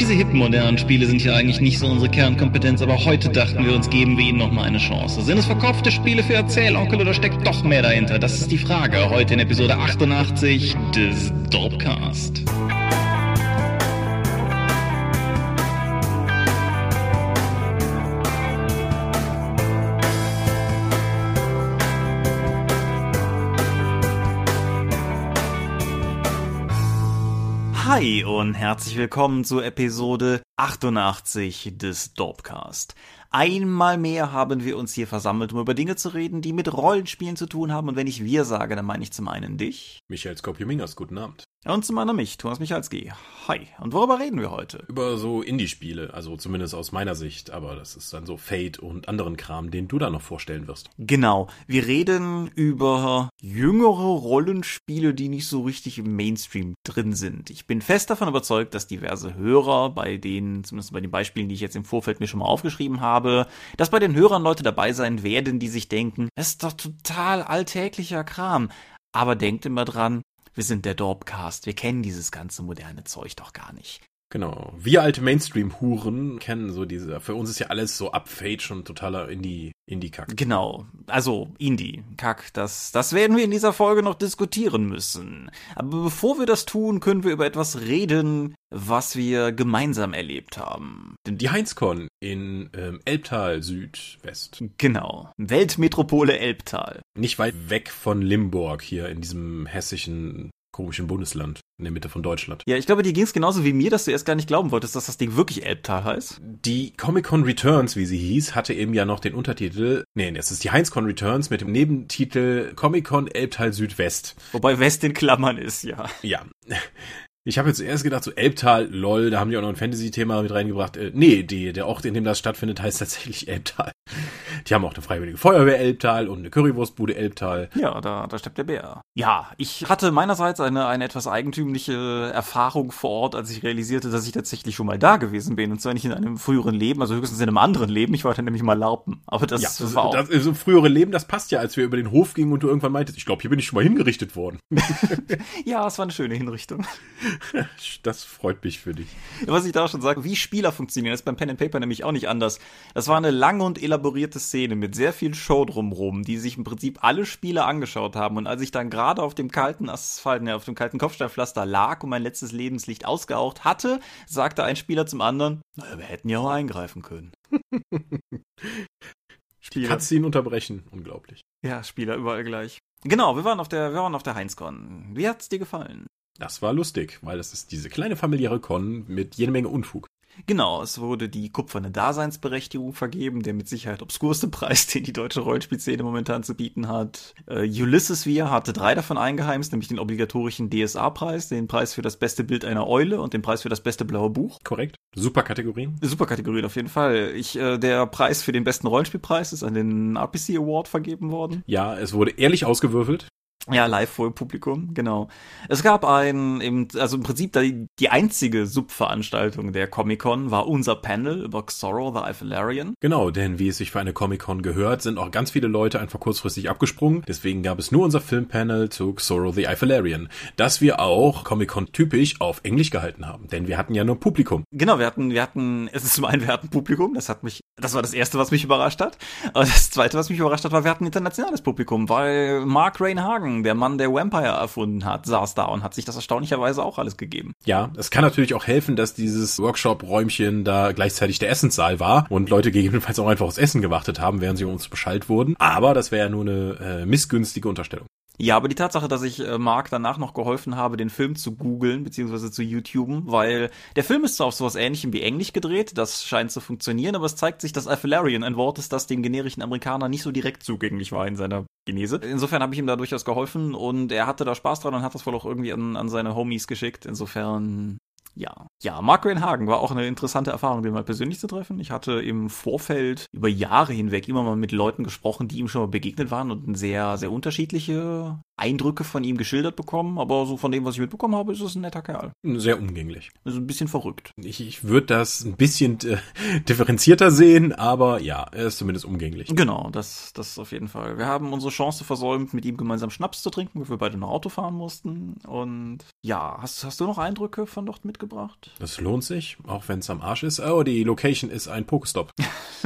Diese hippen modernen Spiele sind ja eigentlich nicht so unsere Kernkompetenz, aber heute dachten wir uns, geben wir ihnen nochmal eine Chance. Sind es verkaufte Spiele für Erzählonkel oder steckt doch mehr dahinter? Das ist die Frage heute in Episode 88 des Dorpcast. Hi und herzlich willkommen zur Episode 88 des Dorpcast. Einmal mehr haben wir uns hier versammelt, um über Dinge zu reden, die mit Rollenspielen zu tun haben. Und wenn ich wir sage, dann meine ich zum einen dich. Michael Skopje-Mingers, guten Abend. Und zum anderen mich, Thomas Michalski. Hi. Und worüber reden wir heute? Über so Indie-Spiele, also zumindest aus meiner Sicht, aber das ist dann so Fate und anderen Kram, den du da noch vorstellen wirst. Genau. Wir reden über jüngere Rollenspiele, die nicht so richtig im Mainstream drin sind. Ich bin fest davon überzeugt, dass diverse Hörer, bei denen, zumindest bei den Beispielen, die ich jetzt im Vorfeld mir schon mal aufgeschrieben habe, dass bei den Hörern Leute dabei sein werden, die sich denken, das ist doch total alltäglicher Kram. Aber denkt immer dran, wir sind der Dorpcast, wir kennen dieses ganze moderne Zeug doch gar nicht. Genau. Wir alte Mainstream-Huren kennen so diese, für uns ist ja alles so Upfade schon totaler Indie, Indie-Kack. Genau. Also, Indie-Kack. Das, das werden wir in dieser Folge noch diskutieren müssen. Aber bevor wir das tun, können wir über etwas reden, was wir gemeinsam erlebt haben. Die Heinzcon in ähm, Elbtal Südwest. Genau. Weltmetropole Elbtal. Nicht weit weg von Limburg hier in diesem hessischen komischen Bundesland in der Mitte von Deutschland. Ja, ich glaube, dir ging es genauso wie mir, dass du erst gar nicht glauben wolltest, dass das Ding wirklich Elbtal heißt. Die Comic-Con Returns, wie sie hieß, hatte eben ja noch den Untertitel, nee, es ist die Heinz-Con Returns mit dem Nebentitel Comic-Con Elbtal Südwest. Wobei West in Klammern ist, ja. Ja. Ich habe jetzt erst gedacht, so Elbtal, lol, da haben die auch noch ein Fantasy-Thema mit reingebracht. Äh, nee, die, der Ort, in dem das stattfindet, heißt tatsächlich Elbtal. Die haben auch eine Freiwillige Feuerwehr Elbtal und eine Currywurstbude Elbtal. Ja, da, da steppt der Bär. Ja, ich hatte meinerseits eine, eine etwas eigentümliche Erfahrung vor Ort, als ich realisierte, dass ich tatsächlich schon mal da gewesen bin. Und zwar nicht in einem früheren Leben, also höchstens in einem anderen Leben. Ich wollte nämlich mal Larpen. Aber das, ja, das war auch. Das, so frühere Leben, das passt ja, als wir über den Hof gingen und du irgendwann meintest, ich glaube, hier bin ich schon mal hingerichtet worden. ja, es war eine schöne Hinrichtung. Das freut mich für dich. Was ich da schon sage, wie Spieler funktionieren, das ist beim Pen and Paper nämlich auch nicht anders. Das war eine lange und elaborierte Szene mit sehr viel Show drumrum, die sich im Prinzip alle Spieler angeschaut haben. Und als ich dann gerade auf dem kalten Asphalt, ne, auf dem kalten Kopfsteinpflaster lag und mein letztes Lebenslicht ausgeaucht hatte, sagte ein Spieler zum anderen, naja, wir hätten ja auch eingreifen können. Spieler. Ihn unterbrechen? Unglaublich. Ja, Spieler überall gleich. Genau, wir waren auf der, wir waren auf der Heinzcon. Wie hat's dir gefallen? Das war lustig, weil das ist diese kleine familiäre Con mit jede Menge Unfug. Genau, es wurde die kupferne Daseinsberechtigung vergeben, der mit Sicherheit obskurste Preis, den die deutsche Rollenspielszene momentan zu bieten hat. Äh, Ulysses Wir hatte drei davon eingeheimst, nämlich den obligatorischen DSA-Preis, den Preis für das beste Bild einer Eule und den Preis für das beste blaue Buch. Korrekt. Super Kategorien. Super Kategorien auf jeden Fall. Ich, äh, der Preis für den besten Rollenspielpreis ist an den RPC Award vergeben worden. Ja, es wurde ehrlich ausgewürfelt. Ja, live vor Publikum, genau. Es gab ein, eben, also im Prinzip die, die einzige Subveranstaltung der Comic-Con war unser Panel über Xoro the Iphalarian. Genau, denn wie es sich für eine Comic-Con gehört, sind auch ganz viele Leute einfach kurzfristig abgesprungen. Deswegen gab es nur unser Filmpanel zu Xoro the Iphalarian, das wir auch Comic-Con typisch auf Englisch gehalten haben, denn wir hatten ja nur Publikum. Genau, wir hatten, wir hatten, es ist zum einen, wir hatten Publikum, das hat mich, das war das erste, was mich überrascht hat. Und das zweite, was mich überrascht hat, war, wir hatten internationales Publikum, weil Mark Rainhagen der Mann, der Vampire erfunden hat, saß da und hat sich das erstaunlicherweise auch alles gegeben. Ja, es kann natürlich auch helfen, dass dieses Workshop-Räumchen da gleichzeitig der Essenssaal war und Leute gegebenenfalls auch einfach aufs Essen gewartet haben, während sie uns Bescheid wurden. Aber das wäre ja nur eine äh, missgünstige Unterstellung. Ja, aber die Tatsache, dass ich äh, Mark danach noch geholfen habe, den Film zu googeln, beziehungsweise zu YouTuben, weil der Film ist zwar auf sowas ähnlichem wie Englisch gedreht, das scheint zu funktionieren, aber es zeigt sich, dass Alphalarian ein Wort ist, das dem generischen Amerikaner nicht so direkt zugänglich war in seiner Genese. Insofern habe ich ihm da durchaus geholfen und er hatte da Spaß dran und hat das wohl auch irgendwie an, an seine Homies geschickt. Insofern ja. Ja, Mark Hagen war auch eine interessante Erfahrung, den mal persönlich zu treffen. Ich hatte im Vorfeld über Jahre hinweg immer mal mit Leuten gesprochen, die ihm schon mal begegnet waren und sehr, sehr unterschiedliche Eindrücke von ihm geschildert bekommen, aber so von dem, was ich mitbekommen habe, ist es ein netter Kerl. Sehr umgänglich. Also ein bisschen verrückt. Ich, ich würde das ein bisschen äh, differenzierter sehen, aber ja, er ist zumindest umgänglich. Genau, das, das auf jeden Fall. Wir haben unsere Chance versäumt, mit ihm gemeinsam Schnaps zu trinken, wo wir beide noch Auto fahren mussten. Und ja, hast, hast du noch Eindrücke von dort mitgebracht? Mitgebracht. Das lohnt sich, auch wenn es am Arsch ist. Oh, die Location ist ein Pokestop.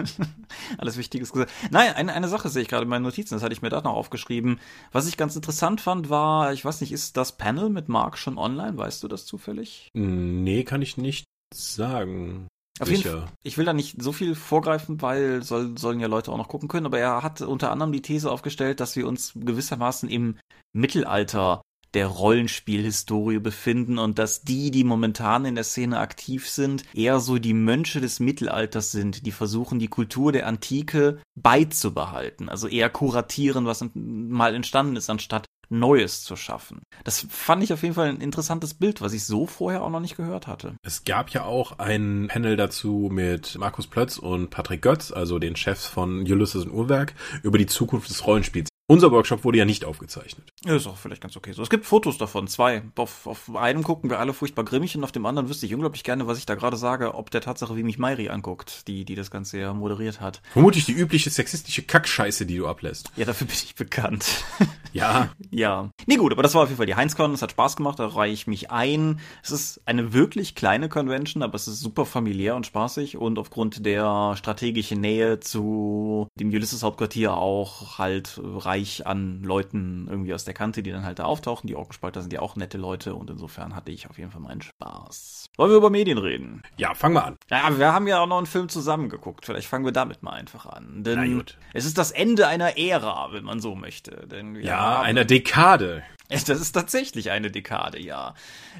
Alles Wichtiges gesagt. Nein, eine, eine Sache sehe ich gerade in meinen Notizen, das hatte ich mir da noch aufgeschrieben. Was ich ganz interessant fand, war, ich weiß nicht, ist das Panel mit Mark schon online? Weißt du das zufällig? Nee, kann ich nicht sagen. Auf jeden Fall. Ich will da nicht so viel vorgreifen, weil soll, sollen ja Leute auch noch gucken können, aber er hat unter anderem die These aufgestellt, dass wir uns gewissermaßen im Mittelalter der Rollenspielhistorie befinden und dass die, die momentan in der Szene aktiv sind, eher so die Mönche des Mittelalters sind, die versuchen, die Kultur der Antike beizubehalten, also eher kuratieren, was mal entstanden ist, anstatt Neues zu schaffen. Das fand ich auf jeden Fall ein interessantes Bild, was ich so vorher auch noch nicht gehört hatte. Es gab ja auch ein Panel dazu mit Markus Plötz und Patrick Götz, also den Chefs von Ulysses und Uhrwerk, über die Zukunft des Rollenspiels. Unser Workshop wurde ja nicht aufgezeichnet. Ja, ist auch vielleicht ganz okay so. Es gibt Fotos davon, zwei. Auf, auf einem gucken wir alle furchtbar grimmig und auf dem anderen wüsste ich unglaublich gerne, was ich da gerade sage, ob der Tatsache, wie mich Mairi anguckt, die, die das Ganze ja moderiert hat. Vermutlich die übliche sexistische Kackscheiße, die du ablässt. Ja, dafür bin ich bekannt. Ja. ja. Nee, gut, aber das war auf jeden Fall die Heinzcon. Es hat Spaß gemacht, da reihe ich mich ein. Es ist eine wirklich kleine Convention, aber es ist super familiär und spaßig und aufgrund der strategischen Nähe zu dem Ulysses-Hauptquartier auch halt reich an Leuten irgendwie aus der Kante, die dann halt da auftauchen. Die Orkenspalter sind ja auch nette Leute und insofern hatte ich auf jeden Fall meinen Spaß. Wollen wir über Medien reden? Ja, fang mal an. Ja, wir haben ja auch noch einen Film zusammen geguckt. Vielleicht fangen wir damit mal einfach an. Denn es ist das Ende einer Ära, wenn man so möchte. Denn ja einer Dekade. Das ist tatsächlich eine Dekade, ja.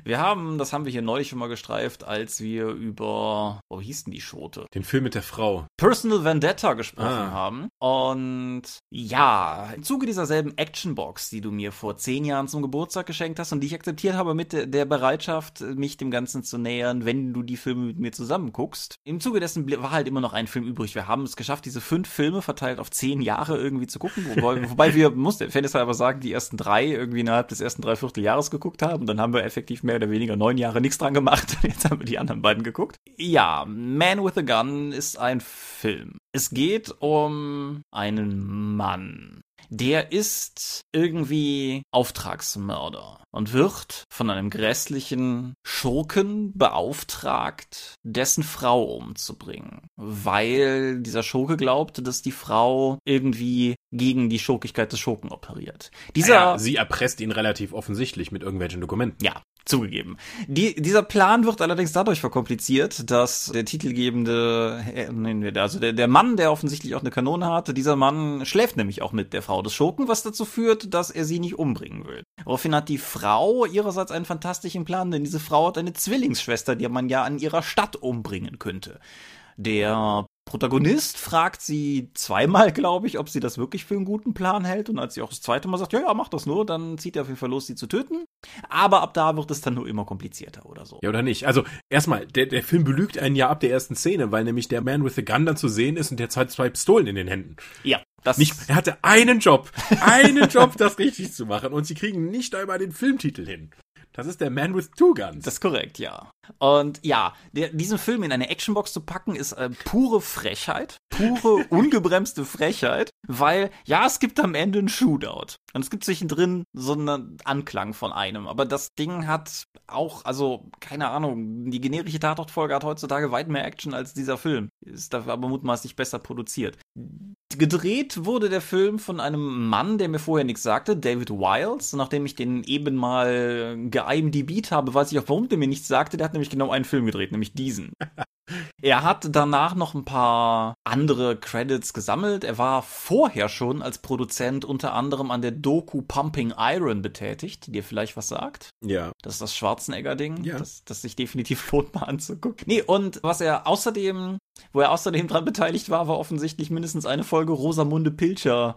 Wir haben, das haben wir hier neulich schon mal gestreift, als wir über, wo hieß denn die Schote? Den Film mit der Frau. Personal Vendetta gesprochen ah. haben. Und ja, im Zuge dieser selben Actionbox, die du mir vor zehn Jahren zum Geburtstag geschenkt hast und die ich akzeptiert habe mit der Bereitschaft, mich dem Ganzen zu nähern, wenn du die Filme mit mir zusammen guckst. Im Zuge dessen war halt immer noch ein Film übrig. Wir haben es geschafft, diese fünf Filme verteilt auf zehn Jahre irgendwie zu gucken. Wobei, wobei wir, muss der Fan aber sagen, die ersten drei irgendwie innerhalb des ersten Dreivierteljahres geguckt haben. Dann haben wir effektiv mehr oder weniger neun Jahre nichts dran gemacht. Jetzt haben wir die anderen beiden geguckt. Ja, Man with a Gun ist ein Film. Es geht um einen Mann, der ist irgendwie Auftragsmörder und wird von einem grässlichen Schurken beauftragt, dessen Frau umzubringen, weil dieser Schurke glaubt, dass die Frau irgendwie gegen die Schurkigkeit des Schurken operiert. Dieser, ja, sie erpresst ihn relativ offensichtlich mit irgendwelchen Dokumenten. Ja, Zugegeben. Die, dieser Plan wird allerdings dadurch verkompliziert, dass der titelgebende, äh, also der, der Mann, der offensichtlich auch eine Kanone hatte, dieser Mann schläft nämlich auch mit der Frau des Schurken, was dazu führt, dass er sie nicht umbringen will. Woraufhin hat die Frau ihrerseits einen fantastischen Plan, denn diese Frau hat eine Zwillingsschwester, die man ja an ihrer Stadt umbringen könnte. Der Protagonist fragt sie zweimal, glaube ich, ob sie das wirklich für einen guten Plan hält. Und als sie auch das zweite Mal sagt, ja, ja, mach das nur, dann zieht er auf jeden Fall los, sie zu töten. Aber ab da wird es dann nur immer komplizierter oder so. Ja, oder nicht? Also, erstmal, der, der Film belügt einen ja ab der ersten Szene, weil nämlich der Man with the Gun dann zu sehen ist und der hat zwei Pistolen in den Händen. Ja. Das nicht, er hatte einen Job, einen Job, das richtig zu machen und sie kriegen nicht einmal den Filmtitel hin. Das ist der Man with Two Guns. Das ist korrekt, ja. Und ja, der, diesen Film in eine Actionbox zu packen, ist äh, pure Frechheit. Pure, ungebremste Frechheit. Weil, ja, es gibt am Ende einen Shootout. Und es gibt zwischendrin so einen Anklang von einem. Aber das Ding hat auch, also, keine Ahnung, die generische Tatortfolge hat heutzutage weit mehr Action als dieser Film. Ist dafür aber mutmaßlich besser produziert. Gedreht wurde der Film von einem Mann, der mir vorher nichts sagte, David Wiles. Nachdem ich den eben mal geimdb'd habe, weiß ich auch, warum der mir nichts sagte. Der hat nämlich genau einen Film gedreht, nämlich diesen. Er hat danach noch ein paar andere Credits gesammelt. Er war vorher schon als Produzent unter anderem an der Doku Pumping Iron betätigt, die dir vielleicht was sagt. Ja. Das ist das Schwarzenegger-Ding, ja. das, das sich definitiv lohnt mal anzugucken. Nee, und was er außerdem, wo er außerdem dran beteiligt war, war offensichtlich mindestens eine Folge Rosamunde Pilcher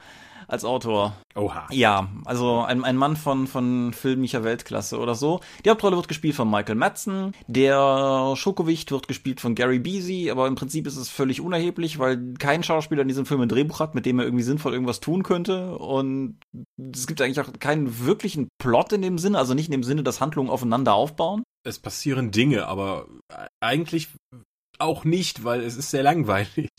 als Autor. Oha. Ja, also ein, ein Mann von, von filmischer Weltklasse oder so. Die Hauptrolle wird gespielt von Michael Madsen. Der Schokowicht wird gespielt von Gary Beasy, aber im Prinzip ist es völlig unerheblich, weil kein Schauspieler in diesem Film ein Drehbuch hat, mit dem er irgendwie sinnvoll irgendwas tun könnte. Und es gibt eigentlich auch keinen wirklichen Plot in dem Sinne, also nicht in dem Sinne, dass Handlungen aufeinander aufbauen. Es passieren Dinge, aber eigentlich auch nicht, weil es ist sehr langweilig.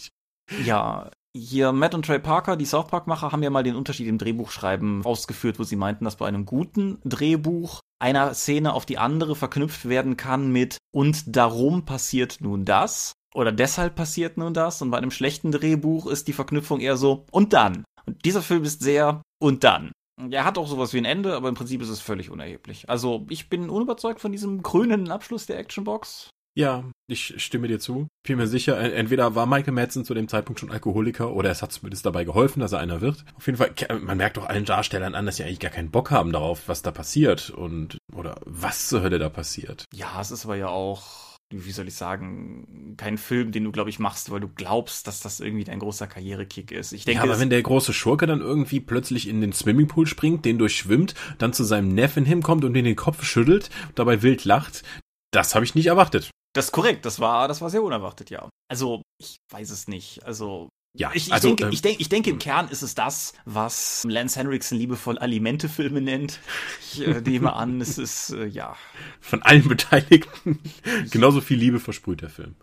Ja, hier Matt und Trey Parker, die South Park-Macher, haben ja mal den Unterschied im Drehbuchschreiben ausgeführt, wo sie meinten, dass bei einem guten Drehbuch einer Szene auf die andere verknüpft werden kann mit und darum passiert nun das oder deshalb passiert nun das und bei einem schlechten Drehbuch ist die Verknüpfung eher so und dann. Und dieser Film ist sehr und dann. Er hat auch sowas wie ein Ende, aber im Prinzip ist es völlig unerheblich. Also ich bin unüberzeugt von diesem krönenden Abschluss der Actionbox. Ja, ich stimme dir zu. Bin mir sicher, entweder war Michael Madsen zu dem Zeitpunkt schon Alkoholiker oder es hat zumindest dabei geholfen, dass er einer wird. Auf jeden Fall, man merkt doch allen Darstellern an, dass sie eigentlich gar keinen Bock haben darauf, was da passiert und oder was zur Hölle da passiert. Ja, es ist aber ja auch wie soll ich sagen, kein Film, den du, glaube ich, machst, weil du glaubst, dass das irgendwie dein großer Karrierekick ist. Ich denke, ja, aber wenn der große Schurke dann irgendwie plötzlich in den Swimmingpool springt, den durchschwimmt, dann zu seinem Neffen hinkommt und den den Kopf schüttelt, dabei wild lacht, das habe ich nicht erwartet. Das ist korrekt, das war, das war sehr unerwartet, ja. Also, ich weiß es nicht. Also, ja, ich, ich, also, denke, ähm, ich, denke, ich denke, im Kern ist es das, was Lance Henriksen liebevoll Alimente-Filme nennt. Ich äh, nehme an, es ist, äh, ja. Von allen Beteiligten genauso viel Liebe versprüht der Film.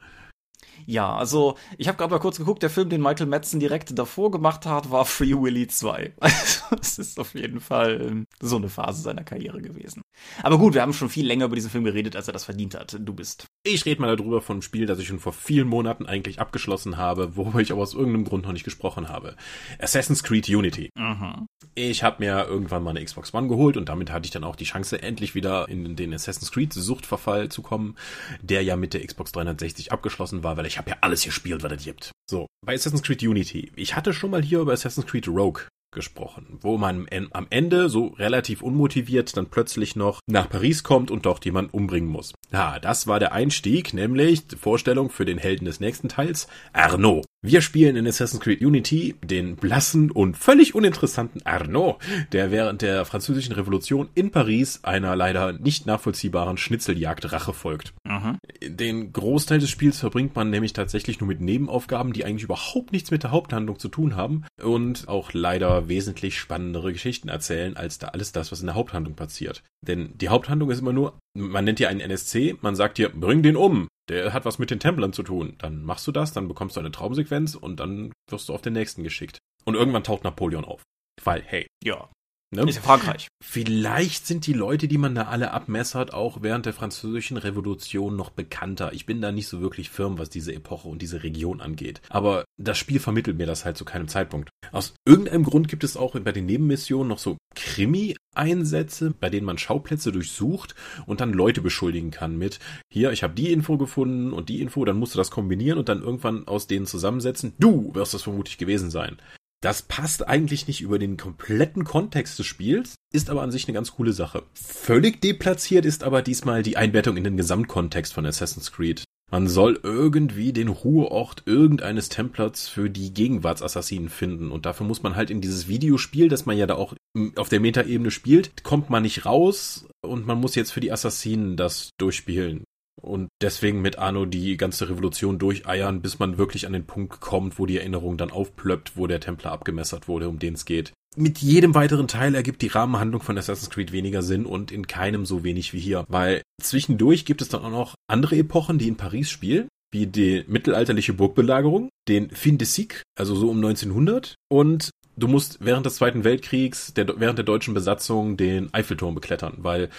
Ja, also ich habe gerade mal kurz geguckt, der Film, den Michael Madsen direkt davor gemacht hat, war Free Willy 2. Also es ist auf jeden Fall ähm, so eine Phase seiner Karriere gewesen. Aber gut, wir haben schon viel länger über diesen Film geredet, als er das verdient hat. Du bist. Ich rede mal darüber von einem Spiel, das ich schon vor vielen Monaten eigentlich abgeschlossen habe, worüber ich aber aus irgendeinem Grund noch nicht gesprochen habe. Assassin's Creed Unity. Mhm. Ich habe mir irgendwann mal eine Xbox One geholt und damit hatte ich dann auch die Chance, endlich wieder in den Assassin's Creed Suchtverfall zu kommen, der ja mit der Xbox 360 abgeschlossen war, weil ich habe ja alles gespielt, was es gibt. So, bei Assassin's Creed Unity. Ich hatte schon mal hier über Assassin's Creed Rogue gesprochen, wo man am Ende so relativ unmotiviert dann plötzlich noch nach Paris kommt und dort jemand umbringen muss. Ja, das war der Einstieg, nämlich die Vorstellung für den Helden des nächsten Teils, Arnaud. Wir spielen in Assassin's Creed Unity den blassen und völlig uninteressanten Arnaud, der während der französischen Revolution in Paris einer leider nicht nachvollziehbaren Schnitzeljagd Rache folgt. Mhm. Den Großteil des Spiels verbringt man nämlich tatsächlich nur mit Nebenaufgaben, die eigentlich überhaupt nichts mit der Haupthandlung zu tun haben und auch leider wesentlich spannendere Geschichten erzählen als da alles das, was in der Haupthandlung passiert. Denn die Haupthandlung ist immer nur, man nennt dir einen NSC, man sagt dir, bring den um der hat was mit den Templern zu tun. Dann machst du das, dann bekommst du eine Traumsequenz und dann wirst du auf den nächsten geschickt. Und irgendwann taucht Napoleon auf. Weil, hey. Ja. Ne? Ist ja Frankreich. Vielleicht sind die Leute, die man da alle abmessert, auch während der französischen Revolution noch bekannter. Ich bin da nicht so wirklich firm, was diese Epoche und diese Region angeht. Aber das Spiel vermittelt mir das halt zu keinem Zeitpunkt. Aus irgendeinem Grund gibt es auch bei den Nebenmissionen noch so Krimi-Einsätze, bei denen man Schauplätze durchsucht und dann Leute beschuldigen kann mit, hier, ich habe die Info gefunden und die Info, dann musst du das kombinieren und dann irgendwann aus denen zusammensetzen. Du wirst das vermutlich gewesen sein. Das passt eigentlich nicht über den kompletten Kontext des Spiels, ist aber an sich eine ganz coole Sache. Völlig deplatziert ist aber diesmal die Einbettung in den Gesamtkontext von Assassin's Creed. Man soll irgendwie den Ruheort irgendeines Templers für die Gegenwartsassassinen finden. Und dafür muss man halt in dieses Videospiel, das man ja da auch auf der Metaebene spielt, kommt man nicht raus und man muss jetzt für die Assassinen das durchspielen. Und deswegen mit Arno die ganze Revolution durcheiern, bis man wirklich an den Punkt kommt, wo die Erinnerung dann aufplöppt, wo der Templer abgemessert wurde, um den es geht. Mit jedem weiteren Teil ergibt die Rahmenhandlung von Assassin's Creed weniger Sinn und in keinem so wenig wie hier, weil zwischendurch gibt es dann auch noch andere Epochen, die in Paris spielen, wie die mittelalterliche Burgbelagerung, den Fin de Siècle, also so um 1900 und du musst während des Zweiten Weltkriegs, der, während der deutschen Besatzung den Eiffelturm beklettern, weil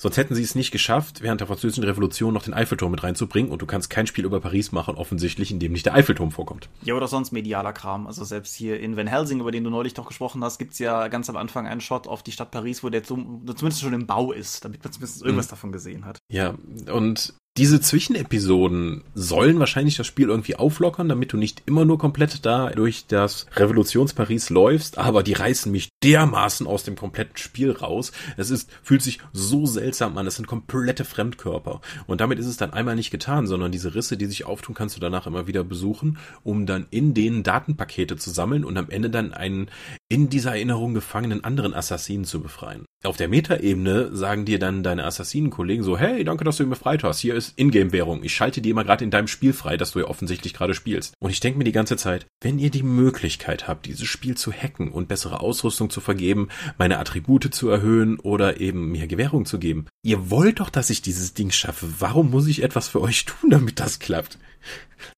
Sonst hätten sie es nicht geschafft, während der französischen Revolution noch den Eiffelturm mit reinzubringen und du kannst kein Spiel über Paris machen, offensichtlich, in dem nicht der Eiffelturm vorkommt. Ja, oder sonst medialer Kram. Also selbst hier in Van Helsing, über den du neulich doch gesprochen hast, gibt's ja ganz am Anfang einen Shot auf die Stadt Paris, wo der zum, zumindest schon im Bau ist, damit man zumindest irgendwas mhm. davon gesehen hat. Ja, und diese Zwischenepisoden sollen wahrscheinlich das Spiel irgendwie auflockern, damit du nicht immer nur komplett da durch das Revolutionsparis läufst, aber die reißen mich dermaßen aus dem kompletten Spiel raus. Es ist, fühlt sich so seltsam an, es sind komplette Fremdkörper. Und damit ist es dann einmal nicht getan, sondern diese Risse, die sich auftun, kannst du danach immer wieder besuchen, um dann in denen Datenpakete zu sammeln und am Ende dann einen in dieser Erinnerung gefangenen anderen Assassinen zu befreien. Auf der Metaebene sagen dir dann deine Assassinenkollegen so, hey, danke, dass du ihn befreit hast. Hier ist Ingame-Währung. Ich schalte die immer gerade in deinem Spiel frei, das du ja offensichtlich gerade spielst. Und ich denke mir die ganze Zeit, wenn ihr die Möglichkeit habt, dieses Spiel zu hacken und bessere Ausrüstung zu vergeben, meine Attribute zu erhöhen oder eben mir Gewährung zu geben, ihr wollt doch, dass ich dieses Ding schaffe. Warum muss ich etwas für euch tun, damit das klappt?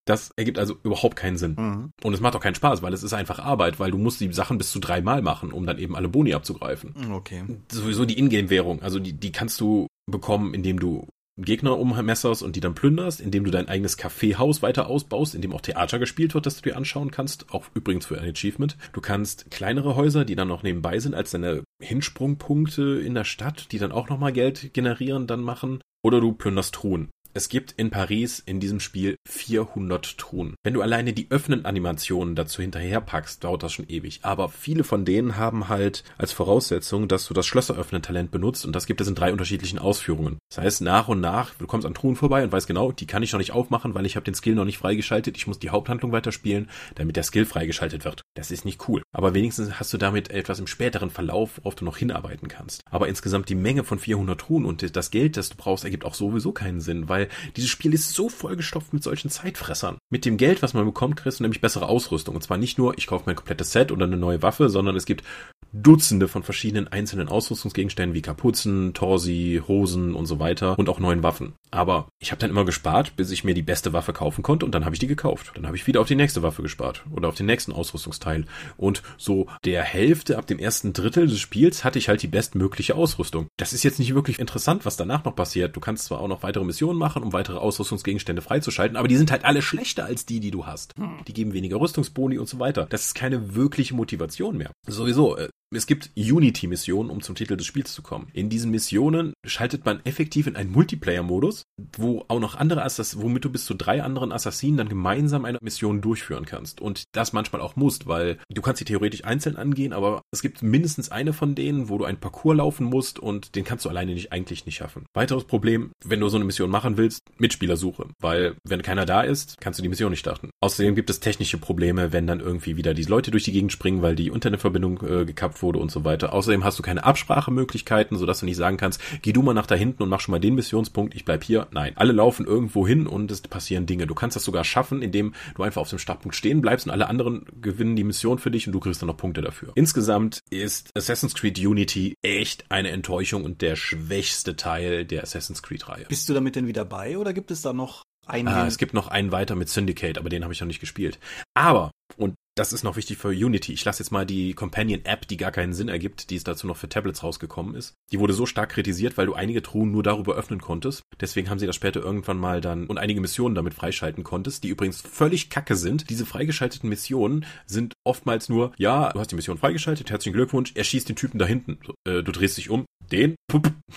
Das ergibt also überhaupt keinen Sinn. Mhm. Und es macht auch keinen Spaß, weil es ist einfach Arbeit, weil du musst die Sachen bis zu dreimal machen, um dann eben alle Boni abzugreifen. Okay. Sowieso die Ingame-Währung, also die, die kannst du bekommen, indem du Gegner ummesserst und die dann plünderst, indem du dein eigenes Kaffeehaus weiter ausbaust, in dem auch Theater gespielt wird, das du dir anschauen kannst, auch übrigens für ein Achievement. Du kannst kleinere Häuser, die dann noch nebenbei sind, als deine Hinsprungpunkte in der Stadt, die dann auch nochmal Geld generieren, dann machen. Oder du plünderst Truhen. Es gibt in Paris in diesem Spiel 400 Truhen. Wenn du alleine die öffnen Animationen dazu hinterherpackst, dauert das schon ewig. Aber viele von denen haben halt als Voraussetzung, dass du das Schlösseröffnen-Talent benutzt und das gibt es in drei unterschiedlichen Ausführungen. Das heißt, nach und nach, du kommst an Truhen vorbei und weißt genau, die kann ich noch nicht aufmachen, weil ich habe den Skill noch nicht freigeschaltet. Ich muss die Haupthandlung weiterspielen, damit der Skill freigeschaltet wird. Das ist nicht cool. Aber wenigstens hast du damit etwas im späteren Verlauf, worauf du noch hinarbeiten kannst. Aber insgesamt die Menge von 400 Truhen und das Geld, das du brauchst, ergibt auch sowieso keinen Sinn, weil weil dieses Spiel ist so vollgestopft mit solchen Zeitfressern. Mit dem Geld, was man bekommt, kriegst du nämlich bessere Ausrüstung. Und zwar nicht nur, ich kaufe mein komplettes Set oder eine neue Waffe, sondern es gibt Dutzende von verschiedenen einzelnen Ausrüstungsgegenständen wie Kapuzen, Torsi, Hosen und so weiter und auch neuen Waffen. Aber ich habe dann immer gespart, bis ich mir die beste Waffe kaufen konnte und dann habe ich die gekauft. Dann habe ich wieder auf die nächste Waffe gespart oder auf den nächsten Ausrüstungsteil. Und so der Hälfte ab dem ersten Drittel des Spiels hatte ich halt die bestmögliche Ausrüstung. Das ist jetzt nicht wirklich interessant, was danach noch passiert. Du kannst zwar auch noch weitere Missionen machen, um weitere Ausrüstungsgegenstände freizuschalten, aber die sind halt alle schlechter als die, die du hast. Die geben weniger Rüstungsboni und so weiter. Das ist keine wirkliche Motivation mehr. Sowieso, äh, es gibt Unity-Missionen, um zum Titel des Spiels zu kommen. In diesen Missionen schaltet man effektiv in einen Multiplayer-Modus, wo auch noch andere Assassinen, womit du bis zu drei anderen Assassinen dann gemeinsam eine Mission durchführen kannst. Und das manchmal auch musst, weil du kannst sie theoretisch einzeln angehen, aber es gibt mindestens eine von denen, wo du einen Parcours laufen musst und den kannst du alleine nicht eigentlich nicht schaffen. Weiteres Problem, wenn du so eine Mission machen willst, Mitspielersuche, weil wenn keiner da ist, kannst du die Mission nicht starten. Außerdem gibt es technische Probleme, wenn dann irgendwie wieder die Leute durch die Gegend springen, weil die Internetverbindung äh, gekappt wurde und so weiter. Außerdem hast du keine Absprachemöglichkeiten, sodass du nicht sagen kannst, geh du mal nach da hinten und mach schon mal den Missionspunkt, ich bleib hier. Nein, alle laufen irgendwo hin und es passieren Dinge. Du kannst das sogar schaffen, indem du einfach auf dem Startpunkt stehen bleibst und alle anderen gewinnen die Mission für dich und du kriegst dann noch Punkte dafür. Insgesamt ist Assassin's Creed Unity echt eine Enttäuschung und der schwächste Teil der Assassin's Creed Reihe. Bist du damit denn wieder bei oder gibt es da noch einen? Ah, es gibt noch einen weiter mit Syndicate, aber den habe ich noch nicht gespielt. Aber, und das ist noch wichtig für Unity. Ich lasse jetzt mal die Companion-App, die gar keinen Sinn ergibt, die es dazu noch für Tablets rausgekommen ist. Die wurde so stark kritisiert, weil du einige Truhen nur darüber öffnen konntest. Deswegen haben sie das später irgendwann mal dann und einige Missionen damit freischalten konntest, die übrigens völlig kacke sind. Diese freigeschalteten Missionen sind oftmals nur, ja, du hast die Mission freigeschaltet, herzlichen Glückwunsch, er schießt den Typen da hinten. Äh, du drehst dich um, den,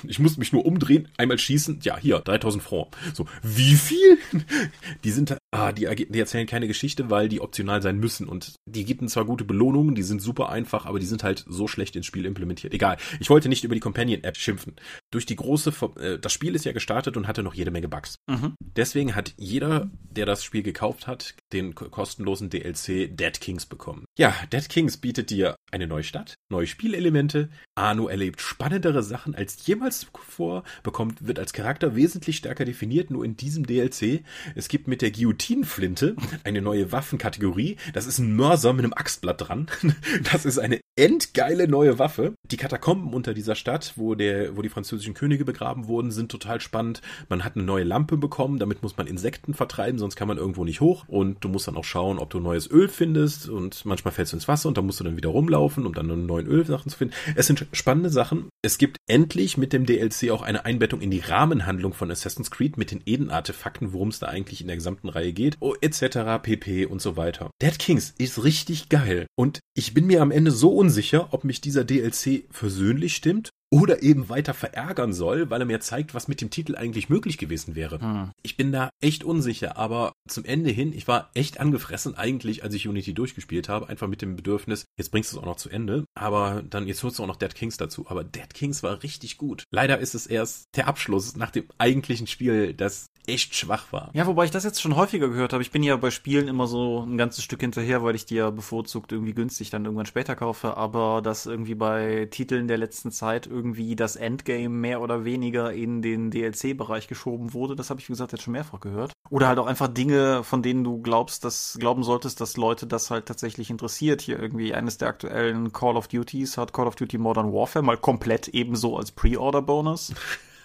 ich muss mich nur umdrehen, einmal schießen, ja, hier, 3000 Franc. So, wie viel? Die sind, ah, die, die erzählen keine Geschichte, weil die optional sein müssen und die bieten zwar gute Belohnungen, die sind super einfach, aber die sind halt so schlecht ins Spiel implementiert. Egal. Ich wollte nicht über die Companion-App schimpfen. Durch die große, äh, das Spiel ist ja gestartet und hatte noch jede Menge Bugs. Mhm. Deswegen hat jeder, der das Spiel gekauft hat, den kostenlosen DLC Dead Kings bekommen. Ja, Dead Kings bietet dir eine neue Stadt, neue Spielelemente. Arno erlebt spannendere Sachen als jemals zuvor, bekommt, wird als Charakter wesentlich stärker definiert, nur in diesem DLC. Es gibt mit der Guillotinenflinte eine neue Waffenkategorie. Das ist ein Mörser mit einem Axtblatt dran. Das ist eine endgeile neue Waffe. Die Katakomben unter dieser Stadt, wo der, wo die französischen Könige begraben wurden, sind total spannend. Man hat eine neue Lampe bekommen, damit muss man Insekten vertreiben, sonst kann man irgendwo nicht hoch. Und du musst dann auch schauen, ob du neues Öl findest. Und manchmal fällst du ins Wasser und dann musst du dann wieder rumlaufen, um dann neuen Ölsachen zu finden. Es sind spannende Sachen. Es gibt endlich mit dem DLC auch eine Einbettung in die Rahmenhandlung von Assassin's Creed mit den Eden-Artefakten, worum es da eigentlich in der gesamten Reihe geht, oh, etc., pp. und so weiter. Dead Kings ist richtig geil. Und ich bin mir am Ende so unsicher, ob mich dieser DLC versöhnlich stimmt oder eben weiter verärgern soll, weil er mir zeigt, was mit dem Titel eigentlich möglich gewesen wäre. Hm. Ich bin da echt unsicher, aber zum Ende hin, ich war echt angefressen eigentlich, als ich Unity durchgespielt habe, einfach mit dem Bedürfnis, jetzt bringst du es auch noch zu Ende, aber dann jetzt holst du auch noch Dead Kings dazu. Aber Dead Kings war richtig gut. Leider ist es erst der Abschluss nach dem eigentlichen Spiel, das echt schwach war. Ja, wobei ich das jetzt schon häufiger gehört habe. Ich bin ja bei Spielen immer so ein ganzes Stück hinterher, weil ich die ja bevorzugt irgendwie günstig dann irgendwann später kaufe, aber das irgendwie bei Titeln der letzten Zeit irgendwie das Endgame mehr oder weniger in den DLC-Bereich geschoben wurde. Das habe ich, wie gesagt, jetzt schon mehrfach gehört. Oder halt auch einfach Dinge, von denen du glaubst, dass, glauben solltest, dass Leute das halt tatsächlich interessiert. Hier irgendwie eines der aktuellen Call of Duties hat Call of Duty Modern Warfare mal komplett ebenso als Pre-Order-Bonus.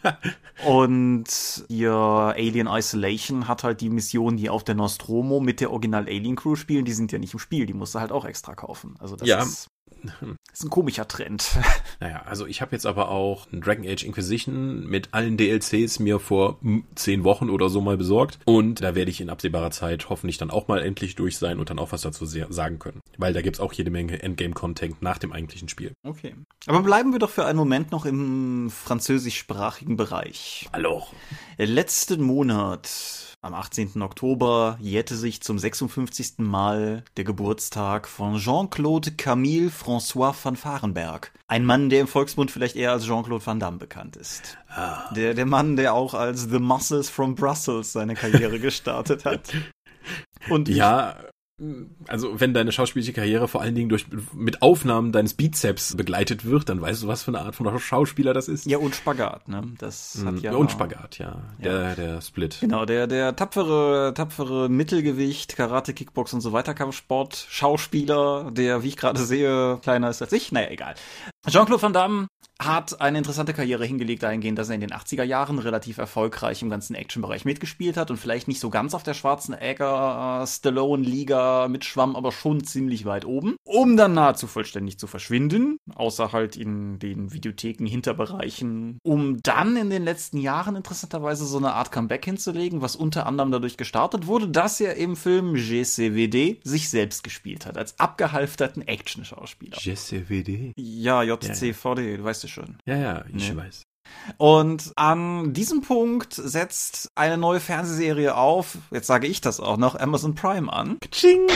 und ihr Alien Isolation hat halt die Mission, die auf der Nostromo mit der Original Alien Crew spielen, die sind ja nicht im Spiel, die musst du halt auch extra kaufen. Also das Ja. ist, ist ein komischer Trend. Naja, also ich habe jetzt aber auch Dragon Age Inquisition mit allen DLCs mir vor zehn Wochen oder so mal besorgt. Und da werde ich in absehbarer Zeit hoffentlich dann auch mal endlich durch sein und dann auch was dazu sagen können. Weil da gibt's auch jede Menge Endgame-Content nach dem eigentlichen Spiel. Okay. Aber bleiben wir doch für einen Moment noch im französischsprachigen Bereich. Hallo. Letzten Monat, am 18. Oktober, jährte sich zum 56. Mal der Geburtstag von Jean-Claude Camille François van Varenberg. Ein Mann, der im Volksmund vielleicht eher als Jean-Claude Van Damme bekannt ist. Der, der Mann, der auch als The Muscles from Brussels seine Karriere gestartet hat. Und Ja, also wenn deine schauspielische Karriere vor allen Dingen durch mit Aufnahmen deines Bizeps begleitet wird, dann weißt du, was für eine Art von Schauspieler das ist. ja, und Spagat, ne? Das hat ja. Und Spagat, ja. Der, der Split. Genau, der, der tapfere, tapfere Mittelgewicht, Karate, Kickbox und so weiter, Kampfsport, Schauspieler, der, wie ich gerade sehe, kleiner ist als ich. Naja, egal. Jean-Claude Van Damme hat eine interessante Karriere hingelegt dahingehend, dass er in den 80er Jahren relativ erfolgreich im ganzen Actionbereich mitgespielt hat und vielleicht nicht so ganz auf der schwarzen Egger Stallone Liga mitschwamm, aber schon ziemlich weit oben, um dann nahezu vollständig zu verschwinden, außer halt in den Videotheken Hinterbereichen, um dann in den letzten Jahren interessanterweise so eine Art Comeback hinzulegen, was unter anderem dadurch gestartet wurde, dass er im Film GCWD sich selbst gespielt hat, als abgehalfterten Action-Schauspieler. JCVD. Ja, JCVD, du weißt es schon. Ja, ja, ich Nee. weiß. Und an diesem Punkt setzt eine neue Fernsehserie auf, jetzt sage ich das auch noch, Amazon Prime an. Ching.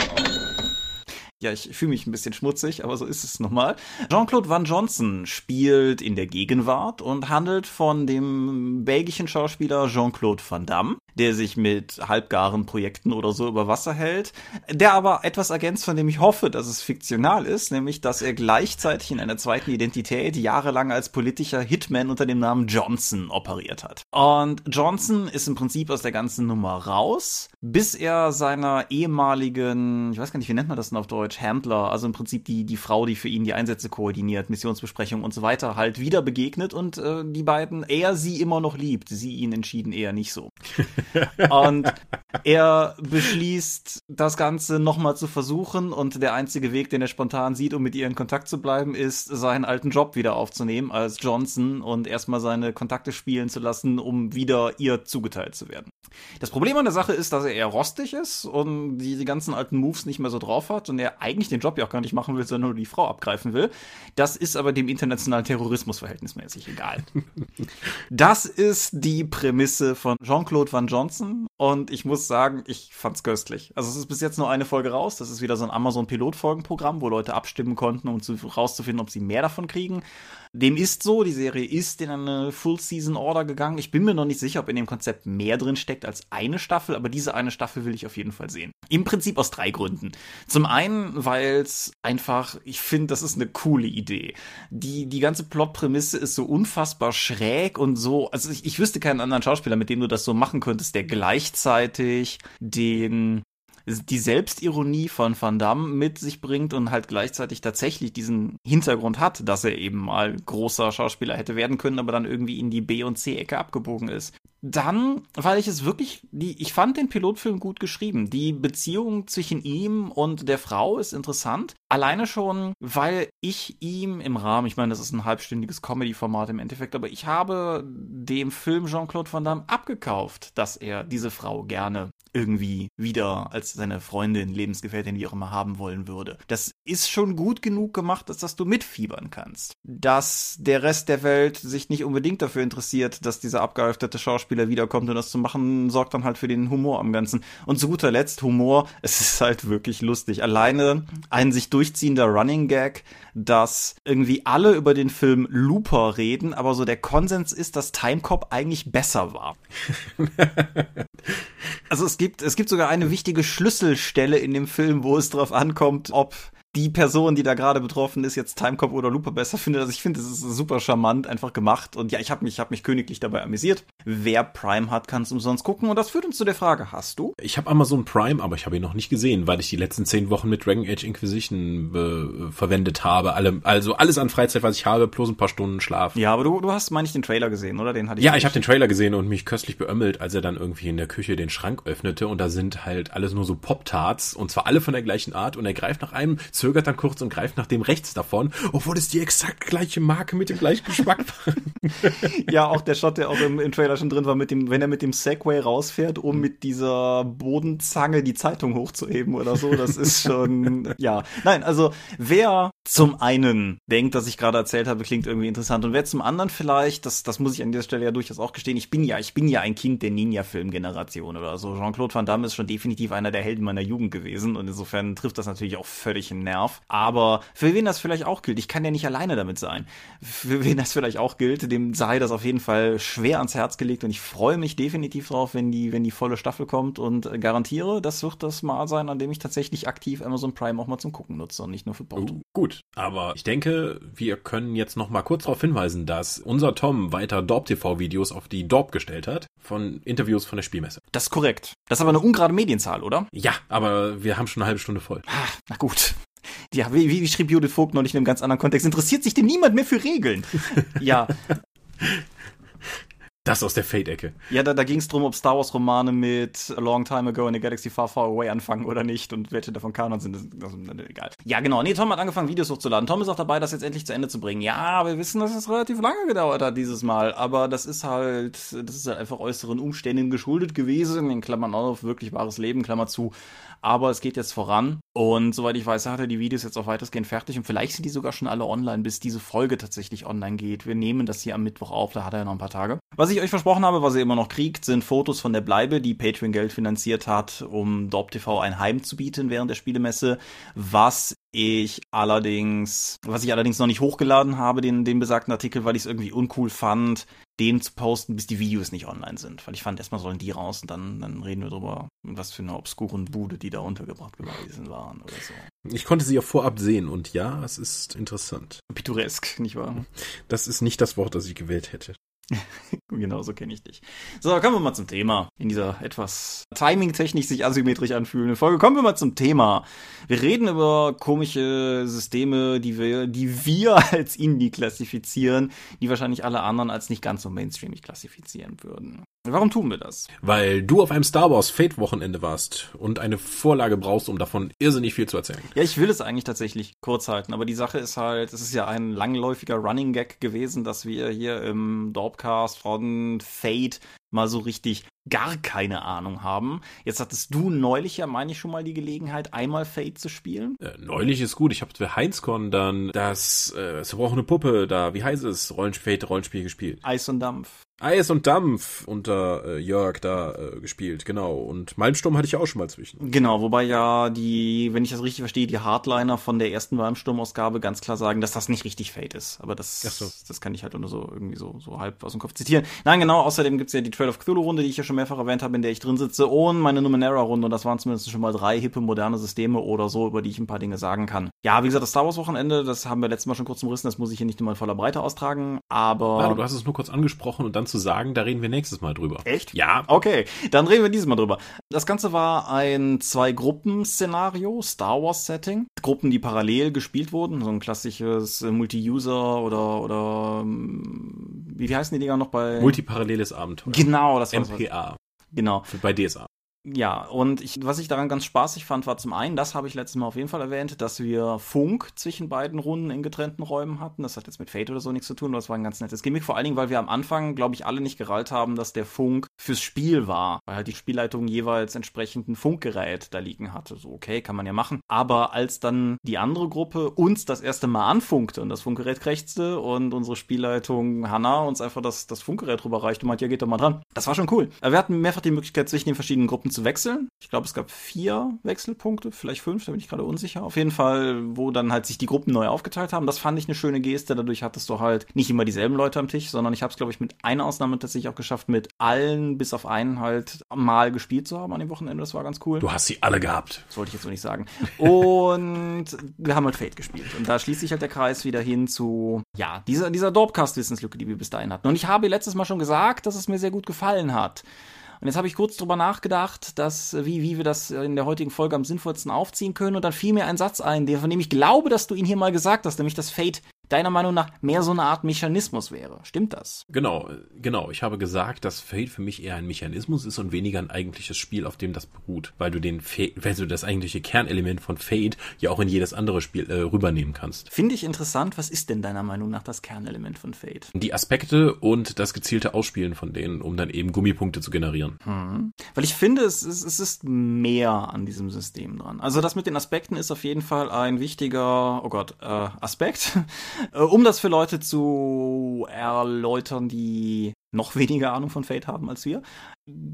Ja, ich fühle mich ein bisschen schmutzig, aber so ist es nochmal. Jean-Claude Van Johnson spielt in der Gegenwart und handelt von dem belgischen Schauspieler Jean-Claude Van Damme, der sich mit halbgaren Projekten oder so über Wasser hält, der aber etwas ergänzt, von dem ich hoffe, dass es fiktional ist, nämlich, dass er gleichzeitig in einer zweiten Identität jahrelang als politischer Hitman unter dem Namen Johnson operiert hat. Und Johnson ist im Prinzip aus der ganzen Nummer raus, bis er seiner ehemaligen, ich weiß gar nicht, wie nennt man das denn auf Deutsch, Handler, also im Prinzip die, die Frau, die für ihn die Einsätze koordiniert, Missionsbesprechungen und so weiter, halt wieder begegnet und äh, die beiden, er sie immer noch liebt, sie ihn entschieden eher nicht so. Und er beschließt, das Ganze nochmal zu versuchen und der einzige Weg, den er spontan sieht, um mit ihr in Kontakt zu bleiben, ist, seinen alten Job wieder aufzunehmen als Johnson und erstmal seine Kontakte spielen zu lassen, um wieder ihr zugeteilt zu werden. Das Problem an der Sache ist, dass er eher rostig ist und die, die ganzen alten Moves nicht mehr so drauf hat und er eigentlich den Job ja auch gar nicht machen will, sondern nur die Frau abgreifen will. Das ist aber dem internationalen Terrorismus verhältnismäßig egal. Das ist die Prämisse von Jean-Claude Van Johnson und ich muss sagen, ich fand's köstlich. Also es ist bis jetzt nur eine Folge raus. Das ist wieder so ein Amazon-Pilotfolgenprogramm, wo Leute abstimmen konnten, um zu, rauszufinden, ob sie mehr davon kriegen. Dem ist so, die Serie ist in eine Full-Season-Order gegangen. Ich bin mir noch nicht sicher, ob in dem Konzept mehr drin steckt als eine Staffel, aber diese eine Staffel will ich auf jeden Fall sehen. Im Prinzip aus drei Gründen. Zum einen, weil es einfach, ich finde, das ist eine coole Idee. Die, die ganze Plotprämisse ist so unfassbar schräg und so, also ich, ich wüsste keinen anderen Schauspieler, mit dem du das so machen könntest, der gleichzeitig den die Selbstironie von Van Damme mit sich bringt und halt gleichzeitig tatsächlich diesen Hintergrund hat, dass er eben mal großer Schauspieler hätte werden können, aber dann irgendwie in die B- und C-Ecke abgebogen ist. Dann, weil ich es wirklich, die, ich fand den Pilotfilm gut geschrieben. Die Beziehung zwischen ihm und der Frau ist interessant. Alleine schon, weil ich ihm im Rahmen, ich meine, das ist ein halbstündiges Comedy-Format im Endeffekt, aber ich habe dem Film Jean-Claude Van Damme abgekauft, dass er diese Frau gerne irgendwie wieder als seine Freundin, Lebensgefährtin, wie auch immer haben wollen würde. Das ist schon gut genug gemacht, dass, dass du mitfiebern kannst. Dass der Rest der Welt sich nicht unbedingt dafür interessiert, dass dieser abgehalfterte Schauspieler wiederkommt und das zu machen, sorgt dann halt für den Humor am Ganzen. Und zu guter Letzt Humor, es ist halt wirklich lustig. Alleine ein sich durchziehender Running Gag, dass irgendwie alle über den Film Looper reden, aber so der Konsens ist, dass Timecop eigentlich besser war. Also es gibt, es gibt sogar eine wichtige Schlüsselstelle in dem Film, wo es drauf ankommt, ob die Person, die da gerade betroffen ist, jetzt Timecop oder Looper besser findet. Also ich finde, es ist super charmant einfach gemacht und ja, ich habe mich, hab mich königlich dabei amüsiert. Wer Prime hat, kann es umsonst gucken und das führt uns zu der Frage, hast du? Ich habe Amazon Prime, aber ich habe ihn noch nicht gesehen, weil ich die letzten zehn Wochen mit Dragon Age Inquisition äh, verwendet habe. Alle, also alles an Freizeit, was ich habe, plus ein paar Stunden Schlaf. Ja, aber du, du hast, meine ich, den Trailer gesehen, oder? Den hatte ich Ja, ich habe den Trailer gesehen und mich köstlich beömmelt, als er dann irgendwie in der Küche den Schrank öffnete und da sind halt alles nur so Pop-Tarts und zwar alle von der gleichen Art und er greift nach einem, zögert dann kurz und greift nach dem rechts davon, obwohl es die exakt gleiche Marke mit dem gleichen Geschmack war. ja, auch der Shot, der auch im, im, Trailer schon drin war, mit dem, wenn er mit dem Segway rausfährt, um mit dieser Bodenzange die Zeitung hochzuheben oder so, das ist schon, ja. Nein, also wer zum einen denkt, dass ich gerade erzählt habe, klingt irgendwie interessant und wer zum anderen vielleicht, das, das muss ich an dieser Stelle ja durchaus auch gestehen, ich bin ja, ich bin ja ein Kind der Ninja-Film-Generation oder so. Jean-Claude Van Damme ist schon definitiv einer der Helden meiner Jugend gewesen und insofern trifft das natürlich auch völlig einen Nerv. Aber für wen das vielleicht auch gilt, ich kann ja nicht alleine damit sein. Für wen das vielleicht auch gilt, dem sei das auf jeden Fall schwer ans Herz gelegt und ich freue mich definitiv drauf, wenn die, wenn die volle Staffel kommt und garantiere, das wird das Mal sein, an dem ich tatsächlich aktiv Amazon Prime auch mal zum Gucken nutze und nicht nur für Porto. Uh, gut, aber ich denke, wir können jetzt noch mal kurz darauf hinweisen, dass unser Tom weiter Dorp-TV-Videos auf die Dorp gestellt hat, von Interviews von der Spielmesse. Das ist korrekt. Das ist aber eine ungerade Medienzahl, oder? Ja, aber wir haben schon eine halbe Stunde voll. Ah, na gut. Ja, wie, wie schrieb Judith Vogt neulich in einem ganz anderen Kontext, interessiert sich denn niemand mehr für Regeln? ja. Das aus der Fate-Ecke. Ja, da, da ging es darum, ob Star Wars-Romane mit A Long Time Ago in a Galaxy Far Far Away anfangen oder nicht und welche davon Kanon sind. Das, das ist egal. Ja, genau. Nee, Tom hat angefangen, Videos hochzuladen. Tom ist auch dabei, das jetzt endlich zu Ende zu bringen. Ja, wir wissen, dass es relativ lange gedauert hat dieses Mal. Aber das ist halt, das ist halt einfach äußeren Umständen geschuldet gewesen. In Klammern auf wirklich wahres Leben, Klammer zu aber es geht jetzt voran. Und soweit ich weiß, hat er die Videos jetzt auch weitestgehend fertig und vielleicht sind die sogar schon alle online, bis diese Folge tatsächlich online geht. Wir nehmen das hier am Mittwoch auf, da hat er ja noch ein paar Tage. Was ich euch versprochen habe, was ihr immer noch kriegt, sind Fotos von der Bleibe, die Patreon Geld finanziert hat, um Dorp ein Heim zu bieten während der Spielemesse, was ich allerdings, was ich allerdings noch nicht hochgeladen habe, den, den besagten Artikel, weil ich es irgendwie uncool fand, den zu posten, bis die Videos nicht online sind. Weil ich fand, erstmal sollen die raus und dann, dann reden wir drüber, was für eine obskuren Bude die da untergebracht gewesen waren oder so. Ich konnte sie ja vorab sehen und ja, es ist interessant. Pittoresk, nicht wahr? Das ist nicht das Wort, das ich gewählt hätte. genau, so kenne ich dich. So, kommen wir mal zum Thema. In dieser etwas timing-technisch sich asymmetrisch anfühlenden Folge kommen wir mal zum Thema. Wir reden über komische Systeme, die wir, die wir als Indie klassifizieren, die wahrscheinlich alle anderen als nicht ganz so mainstreamig klassifizieren würden. Warum tun wir das? Weil du auf einem Star Wars Fate Wochenende warst und eine Vorlage brauchst, um davon irrsinnig viel zu erzählen. Ja, ich will es eigentlich tatsächlich kurz halten, aber die Sache ist halt, es ist ja ein langläufiger Running Gag gewesen, dass wir hier im Dorpcast von Fate mal so richtig gar keine Ahnung haben. Jetzt hattest du neulich ja, meine ich, schon mal die Gelegenheit, einmal Fate zu spielen. Äh, neulich ist gut. Ich habe für Heinzcon dann das äh, zerbrochene Puppe da, wie heißt es, Rollenspiel, Rollenspiel gespielt. Eis und Dampf. Eis und Dampf unter äh, Jörg da äh, gespielt, genau. Und Malmsturm hatte ich auch schon mal zwischen. Genau, wobei ja die, wenn ich das richtig verstehe, die Hardliner von der ersten Malmsturm-Ausgabe ganz klar sagen, dass das nicht richtig Fate ist. Aber das, so. das kann ich halt nur so irgendwie so, so halb aus dem Kopf zitieren. Nein, genau, außerdem gibt's ja die Trail of Cthulhu-Runde, die ich ja schon mehrfach erwähnt habe, in der ich drin sitze, und meine Numenera-Runde. Und das waren zumindest schon mal drei hippe, moderne Systeme oder so, über die ich ein paar Dinge sagen kann. Ja, wie gesagt, das Star Wars-Wochenende, das haben wir letztes Mal schon kurz umrissen, das muss ich hier nicht immer in voller Breite austragen, aber. Ja, du hast es nur kurz angesprochen und dann zu sagen, da reden wir nächstes Mal drüber. Echt? Ja. Okay, dann reden wir dieses Mal drüber. Das Ganze war ein Zwei-Gruppen-Szenario, Star Wars-Setting. Gruppen, die parallel gespielt wurden, so ein klassisches Multi-User oder, oder, wie heißen die Dinger noch bei? Multiparalleles Abenteuer. Genau, das war MPA. Genau. Bei DSA. Ja, und ich, was ich daran ganz spaßig fand, war zum einen, das habe ich letztes Mal auf jeden Fall erwähnt, dass wir Funk zwischen beiden Runden in getrennten Räumen hatten. Das hat jetzt mit Fate oder so nichts zu tun, das war ein ganz nettes Gimmick. Vor allen Dingen, weil wir am Anfang, glaube ich, alle nicht gerallt haben, dass der Funk fürs Spiel war, weil halt die Spielleitung jeweils entsprechend ein Funkgerät da liegen hatte. So, okay, kann man ja machen. Aber als dann die andere Gruppe uns das erste Mal anfunkte und das Funkgerät krächzte und unsere Spielleitung Hanna uns einfach das, das Funkgerät rüberreichte und meinte, ja, geht doch mal dran. Das war schon cool. Wir hatten mehrfach die Möglichkeit, zwischen den verschiedenen Gruppen zu wechseln. Ich glaube, es gab vier Wechselpunkte, vielleicht fünf, da bin ich gerade unsicher. Auf jeden Fall, wo dann halt sich die Gruppen neu aufgeteilt haben. Das fand ich eine schöne Geste. Dadurch hattest du halt nicht immer dieselben Leute am Tisch, sondern ich habe es, glaube ich, mit einer Ausnahme tatsächlich auch geschafft, mit allen bis auf einen halt mal gespielt zu haben an dem Wochenende. Das war ganz cool. Du hast sie alle gehabt. Das wollte ich jetzt so nicht sagen. Und wir haben halt Fate gespielt. Und da schließt sich halt der Kreis wieder hin zu, ja, dieser, dieser Dorpcast-Wissenslücke, die wir bis dahin hatten. Und ich habe letztes Mal schon gesagt, dass es mir sehr gut gefallen hat. Und jetzt habe ich kurz drüber nachgedacht, dass, wie, wie wir das in der heutigen Folge am sinnvollsten aufziehen können. Und dann fiel mir ein Satz ein, der, von dem ich glaube, dass du ihn hier mal gesagt hast, nämlich dass Fate deiner Meinung nach mehr so eine Art Mechanismus wäre. Stimmt das? Genau, genau. Ich habe gesagt, dass Fate für mich eher ein Mechanismus ist und weniger ein eigentliches Spiel, auf dem das beruht, weil du den, weil du das eigentliche Kernelement von Fate ja auch in jedes andere Spiel äh, rübernehmen kannst. Finde ich interessant. Was ist denn deiner Meinung nach das Kernelement von Fate? Die Aspekte und das gezielte Ausspielen von denen, um dann eben Gummipunkte zu generieren. Hm. Weil ich finde, es ist, es ist mehr an diesem System dran. Also das mit den Aspekten ist auf jeden Fall ein wichtiger, oh Gott, äh, Aspekt. Äh, um das für Leute zu erläutern, die noch weniger Ahnung von Fate haben als wir.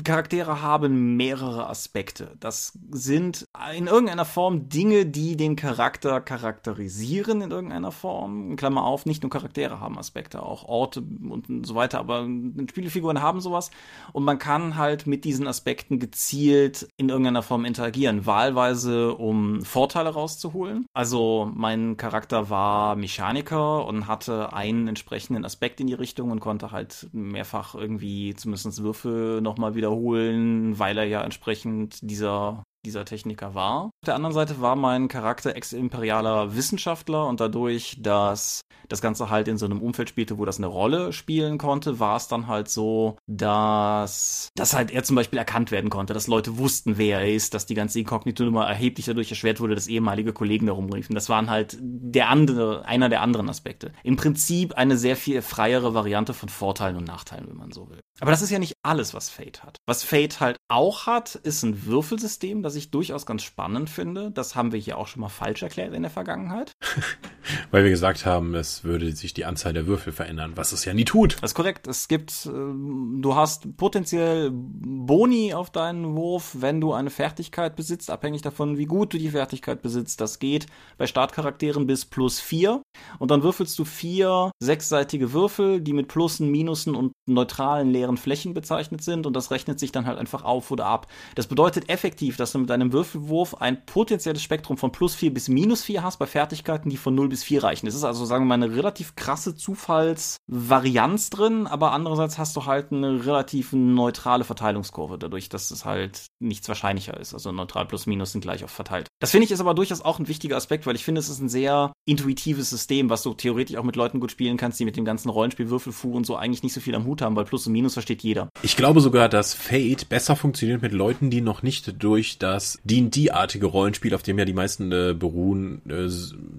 Charaktere haben mehrere Aspekte. Das sind in irgendeiner Form Dinge, die den Charakter charakterisieren in irgendeiner Form. Klammer auf, nicht nur Charaktere haben Aspekte, auch Orte und so weiter, aber Spielfiguren haben sowas und man kann halt mit diesen Aspekten gezielt in irgendeiner Form interagieren, wahlweise um Vorteile rauszuholen. Also mein Charakter war Mechaniker und hatte einen entsprechenden Aspekt in die Richtung und konnte halt mehrfach irgendwie zumindest Würfel nochmal nochmal wiederholen, weil er ja entsprechend dieser dieser Techniker war. Auf der anderen Seite war mein Charakter ex-imperialer Wissenschaftler und dadurch, dass das Ganze halt in so einem Umfeld spielte, wo das eine Rolle spielen konnte, war es dann halt so, dass, dass halt er zum Beispiel erkannt werden konnte, dass Leute wussten, wer er ist, dass die ganze Inkognito-Nummer erheblich dadurch erschwert wurde, dass ehemalige Kollegen darum riefen. Das waren halt der andere, einer der anderen Aspekte. Im Prinzip eine sehr viel freiere Variante von Vorteilen und Nachteilen, wenn man so will. Aber das ist ja nicht alles, was Fate hat. Was Fate halt auch hat, ist ein Würfelsystem, das ich durchaus ganz spannend finde. Das haben wir hier auch schon mal falsch erklärt in der Vergangenheit. Weil wir gesagt haben, es würde sich die Anzahl der Würfel verändern, was es ja nie tut. Das ist korrekt. Es gibt, äh, du hast potenziell Boni auf deinen Wurf, wenn du eine Fertigkeit besitzt, abhängig davon, wie gut du die Fertigkeit besitzt. Das geht bei Startcharakteren bis plus vier. Und dann würfelst du vier sechsseitige Würfel, die mit Plussen, Minusen und neutralen leeren Flächen bezeichnet sind. Und das rechnet sich dann halt einfach auf oder ab. Das bedeutet effektiv, dass du mit deinem Würfelwurf ein potenzielles Spektrum von plus vier bis minus vier hast bei Fertigkeiten, die von 0 bis 4 reichen. Das ist also, sagen wir mal, eine relativ krasse Zufallsvarianz drin, aber andererseits hast du halt eine relativ neutrale Verteilungskurve, dadurch, dass es halt nichts wahrscheinlicher ist. Also neutral plus minus sind gleich oft verteilt. Das finde ich ist aber durchaus auch ein wichtiger Aspekt, weil ich finde, es ist ein sehr intuitives System, was du theoretisch auch mit Leuten gut spielen kannst, die mit dem ganzen Rollenspiel Würfelfu und so eigentlich nicht so viel am Hut haben, weil Plus und Minus versteht jeder. Ich glaube sogar, dass Fate besser funktioniert mit Leuten, die noch nicht durch das D&D-artige Rollenspiel, auf dem ja die meisten äh, beruhen, äh,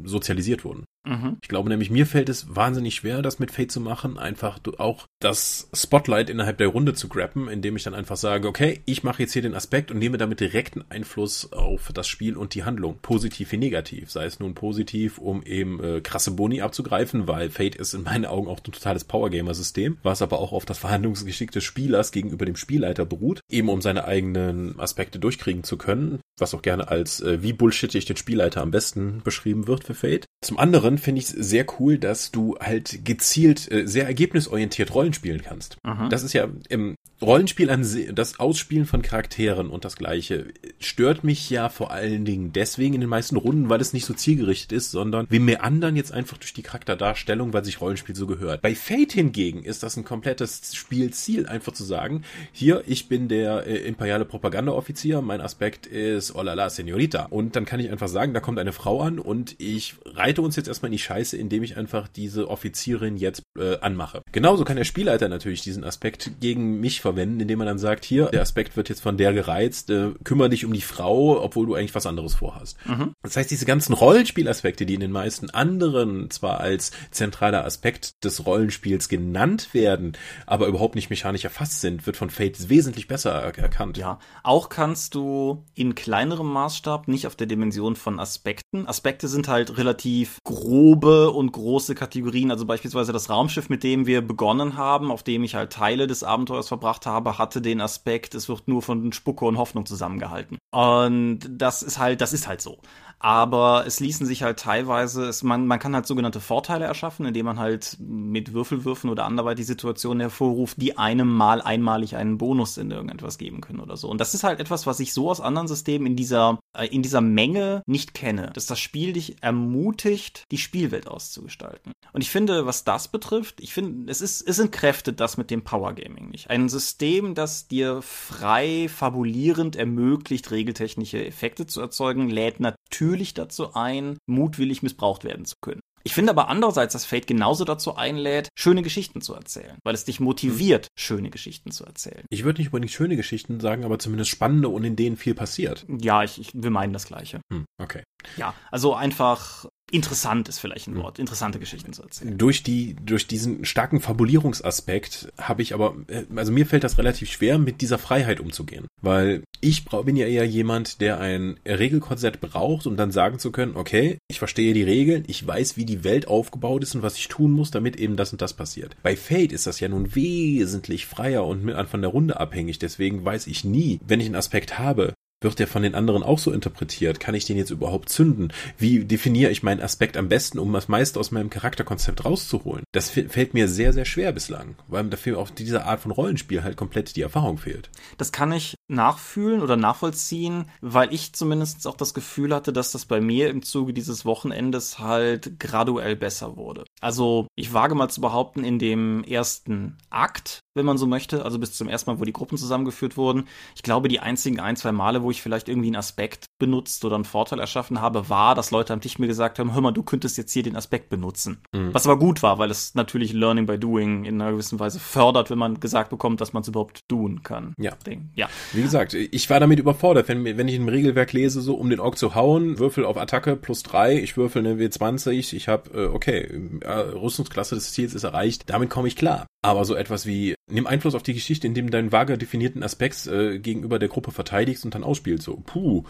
sozialisiert wurden. Mhm. Ich glaube nämlich, mir fällt es wahnsinnig schwer, das mit Fate zu machen, einfach auch das Spotlight innerhalb der Runde zu grappen, indem ich dann einfach sage, okay, ich mache jetzt hier den Aspekt und nehme damit direkten Einfluss auf das Spiel und die Handlung, positiv wie negativ. Sei es nun positiv, um eben äh, krasse Boni abzugreifen, weil Fate ist in meinen Augen auch ein totales Powergamer-System, was aber auch auf das Verhandlungsgeschick des Spielers gegenüber dem Spielleiter beruht, eben um seine eigenen Aspekte durchkriegen zu können, was auch gerne als äh, wie bullshittig den Spielleiter am besten beschrieben wird für Fate. Zum anderen finde ich es sehr cool, dass du halt gezielt äh, sehr ergebnisorientiert Rollen spielen kannst. Aha. Das ist ja im Rollenspiel an das Ausspielen von Charakteren und das gleiche stört mich ja vor allen Dingen deswegen in den meisten Runden, weil es nicht so zielgerichtet ist, sondern wir meandern jetzt einfach durch die Charakterdarstellung, weil sich Rollenspiel so gehört. Bei Fate hingegen ist das ein komplettes Spielziel, einfach zu sagen, hier, ich bin der äh, imperiale Propagandaoffizier, mein Aspekt ist, oh la la, Senorita. Und dann kann ich einfach sagen, da kommt eine Frau an und ich reite uns jetzt erstmal in die Scheiße, indem ich einfach diese Offizierin jetzt äh, anmache. Genauso kann der Spielleiter natürlich diesen Aspekt gegen mich verwenden, indem man dann sagt, hier, der Aspekt wird jetzt von der gereizt, äh, kümmere dich um die Frau, obwohl du eigentlich was anderes vorhast. Mhm. Das heißt, diese ganzen Rollenspielaspekte, die in den meisten anderen zwar als zentraler Aspekt des Rollenspiels genannt werden, aber überhaupt nicht mechanisch erfasst sind, wird von Fate wesentlich besser er erkannt. Ja, auch kannst du in kleinerem Maßstab, nicht auf der Dimension von Aspekten, Aspekte sind halt relativ groß grobe und große Kategorien. Also beispielsweise das Raumschiff, mit dem wir begonnen haben, auf dem ich halt Teile des Abenteuers verbracht habe, hatte den Aspekt, es wird nur von Spucke und Hoffnung zusammengehalten. Und das ist halt, das ist halt so aber es ließen sich halt teilweise, es, man, man kann halt sogenannte Vorteile erschaffen, indem man halt mit Würfelwürfen oder anderweitig Situationen hervorruft, die einem mal einmalig einen Bonus in irgendetwas geben können oder so. Und das ist halt etwas, was ich so aus anderen Systemen in dieser, äh, in dieser Menge nicht kenne, dass das Spiel dich ermutigt, die Spielwelt auszugestalten. Und ich finde, was das betrifft, ich finde, es ist, es entkräftet das mit dem Power Gaming nicht. Ein System, das dir frei fabulierend ermöglicht, regeltechnische Effekte zu erzeugen, lädt natürlich natürlich dazu ein, mutwillig missbraucht werden zu können. Ich finde aber andererseits, dass Fate genauso dazu einlädt, schöne Geschichten zu erzählen, weil es dich motiviert, schöne Geschichten zu erzählen. Ich würde nicht unbedingt schöne Geschichten sagen, aber zumindest spannende und in denen viel passiert. Ja, ich, ich wir meinen das Gleiche. Hm, okay. Ja, also einfach interessant ist vielleicht ein hm. Wort, interessante Geschichten zu erzählen. Durch die, durch diesen starken Fabulierungsaspekt habe ich aber, äh, also mir fällt das relativ schwer, mit dieser Freiheit umzugehen. Weil ich bin ja eher jemand, der ein Regelkorsett braucht, um dann sagen zu können, okay, ich verstehe die Regeln, ich weiß, wie die Welt aufgebaut ist und was ich tun muss, damit eben das und das passiert. Bei Fate ist das ja nun wesentlich freier und von der Runde abhängig, deswegen weiß ich nie, wenn ich einen Aspekt habe, wird der von den anderen auch so interpretiert? Kann ich den jetzt überhaupt zünden? Wie definiere ich meinen Aspekt am besten, um das meiste aus meinem Charakterkonzept rauszuholen? Das fällt mir sehr, sehr schwer bislang, weil dafür auf dieser Art von Rollenspiel halt komplett die Erfahrung fehlt. Das kann ich nachfühlen oder nachvollziehen, weil ich zumindest auch das Gefühl hatte, dass das bei mir im Zuge dieses Wochenendes halt graduell besser wurde. Also ich wage mal zu behaupten, in dem ersten Akt, wenn man so möchte, also bis zum ersten Mal, wo die Gruppen zusammengeführt wurden, ich glaube, die einzigen ein, zwei Male, wo ich vielleicht irgendwie einen Aspekt benutzt oder einen Vorteil erschaffen habe, war, dass Leute am Tisch mir gesagt haben, hör mal, du könntest jetzt hier den Aspekt benutzen. Mhm. Was aber gut war, weil es natürlich Learning by Doing in einer gewissen Weise fördert, wenn man gesagt bekommt, dass man es überhaupt tun kann. Ja. ja. Wie gesagt, ich war damit überfordert, wenn, wenn ich im Regelwerk lese, so um den Ork zu hauen, Würfel auf Attacke plus drei, ich würfel eine W20, ich habe, äh, okay, äh, Rüstungsklasse des Ziels ist erreicht, damit komme ich klar. Aber so etwas wie, nimm Einfluss auf die Geschichte, indem du deinen vage definierten Aspekt äh, gegenüber der Gruppe verteidigst und dann ausspielst. So, puh,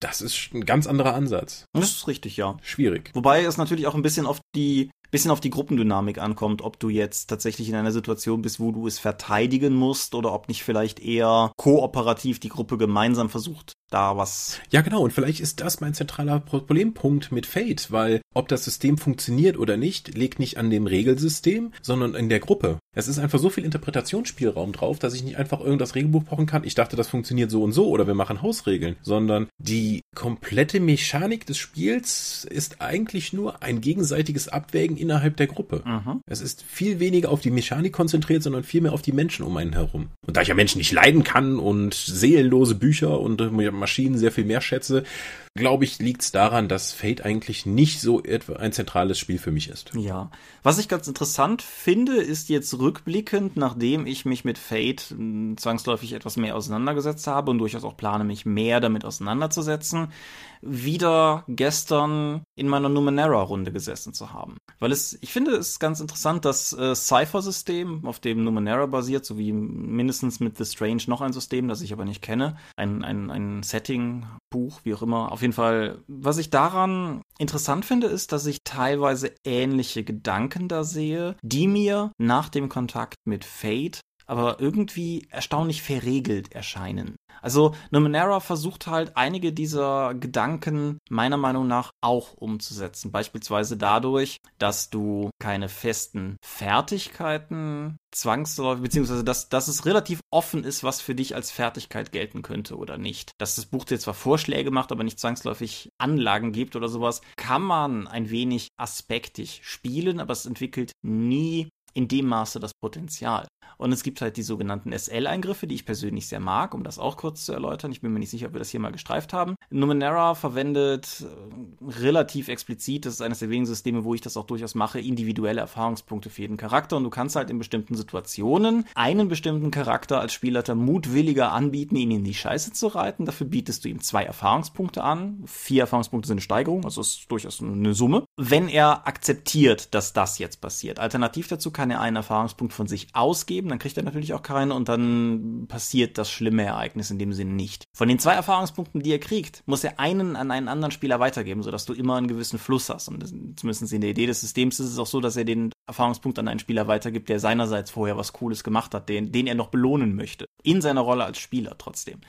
das ist ein ganz anderer Ansatz. Das ist richtig, ja. Schwierig. Wobei es natürlich auch ein bisschen auf die bisschen auf die Gruppendynamik ankommt, ob du jetzt tatsächlich in einer Situation bist, wo du es verteidigen musst oder ob nicht vielleicht eher kooperativ die Gruppe gemeinsam versucht, da was. Ja, genau. Und vielleicht ist das mein zentraler Problempunkt mit Fate, weil ob das System funktioniert oder nicht, liegt nicht an dem Regelsystem, sondern in der Gruppe. Es ist einfach so viel Interpretationsspielraum drauf, dass ich nicht einfach irgendwas Regelbuch brauchen kann. Ich dachte, das funktioniert so und so oder wir machen Hausregeln, sondern die komplette Mechanik des Spiels ist eigentlich nur ein gegenseitiges Abwägen innerhalb der Gruppe. Mhm. Es ist viel weniger auf die Mechanik konzentriert, sondern viel mehr auf die Menschen um einen herum. Und da ich ja Menschen nicht leiden kann und seelenlose Bücher und Maschinen sehr viel mehr schätze, glaube ich, liegt es daran, dass Fate eigentlich nicht so ein zentrales Spiel für mich ist. Ja. Was ich ganz interessant finde, ist jetzt rückblickend, nachdem ich mich mit Fate hm, zwangsläufig etwas mehr auseinandergesetzt habe und durchaus auch plane, mich mehr damit auseinanderzusetzen, wieder gestern in meiner Numenera-Runde gesessen zu haben. Weil es, ich finde es ganz interessant, das äh, Cypher-System, auf dem Numenera basiert, sowie mindestens mit The Strange noch ein System, das ich aber nicht kenne, ein, ein, ein Setting, Buch, wie auch immer. Auf jeden Fall, was ich daran interessant finde, ist, dass ich teilweise ähnliche Gedanken da sehe, die mir nach dem Kontakt mit Fate aber irgendwie erstaunlich verregelt erscheinen. Also Numenera versucht halt einige dieser Gedanken meiner Meinung nach auch umzusetzen. Beispielsweise dadurch, dass du keine festen Fertigkeiten zwangsläufig, beziehungsweise dass, dass es relativ offen ist, was für dich als Fertigkeit gelten könnte oder nicht. Dass das Buch dir zwar Vorschläge macht, aber nicht zwangsläufig Anlagen gibt oder sowas, kann man ein wenig aspektig spielen, aber es entwickelt nie in dem Maße das Potenzial. Und es gibt halt die sogenannten SL-Eingriffe, die ich persönlich sehr mag, um das auch kurz zu erläutern. Ich bin mir nicht sicher, ob wir das hier mal gestreift haben. Numenera verwendet äh, relativ explizit, das ist eines der wenigen Systeme, wo ich das auch durchaus mache, individuelle Erfahrungspunkte für jeden Charakter. Und du kannst halt in bestimmten Situationen einen bestimmten Charakter als Spielleiter mutwilliger anbieten, ihn in die Scheiße zu reiten. Dafür bietest du ihm zwei Erfahrungspunkte an. Vier Erfahrungspunkte sind eine Steigerung, also ist durchaus eine Summe. Wenn er akzeptiert, dass das jetzt passiert. Alternativ dazu kann er einen Erfahrungspunkt von sich ausgeben geben, dann kriegt er natürlich auch keinen und dann passiert das schlimme Ereignis in dem Sinne nicht. Von den zwei Erfahrungspunkten, die er kriegt, muss er einen an einen anderen Spieler weitergeben, sodass du immer einen gewissen Fluss hast. Und das, zumindest in der Idee des Systems ist es auch so, dass er den Erfahrungspunkt an einen Spieler weitergibt, der seinerseits vorher was Cooles gemacht hat, den, den er noch belohnen möchte. In seiner Rolle als Spieler trotzdem.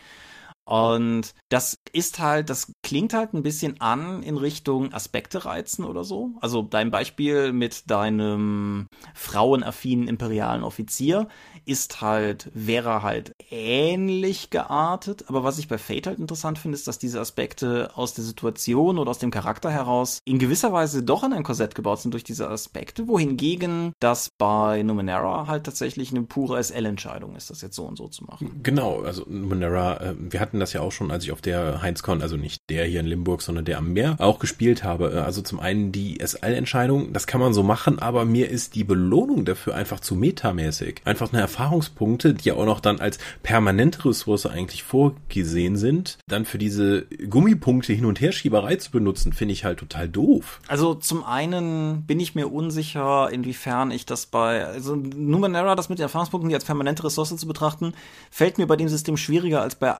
Und das ist halt, das klingt halt ein bisschen an in Richtung Aspekte reizen oder so. Also dein Beispiel mit deinem frauenaffinen imperialen Offizier ist halt, wäre halt ähnlich geartet. Aber was ich bei Fate halt interessant finde, ist, dass diese Aspekte aus der Situation oder aus dem Charakter heraus in gewisser Weise doch in ein Korsett gebaut sind durch diese Aspekte, wohingegen das bei Numenera halt tatsächlich eine pure SL-Entscheidung ist, das jetzt so und so zu machen. Genau, also Numenera, äh, wir hatten das ja auch schon, als ich auf der Heinzcon, also nicht der hier in Limburg, sondern der am Meer, auch gespielt habe. Äh, also zum einen die SL-Entscheidung, das kann man so machen, aber mir ist die Belohnung dafür einfach zu metamäßig. Einfach eine Erfahrungspunkte, die ja auch noch dann als permanente Ressource eigentlich vorgesehen sind, dann für diese Gummipunkte hin und her Schieberei zu benutzen, finde ich halt total doof. Also zum einen bin ich mir unsicher, inwiefern ich das bei, also Numenera, das mit den Erfahrungspunkten, die als permanente Ressource zu betrachten, fällt mir bei dem System schwieriger als bei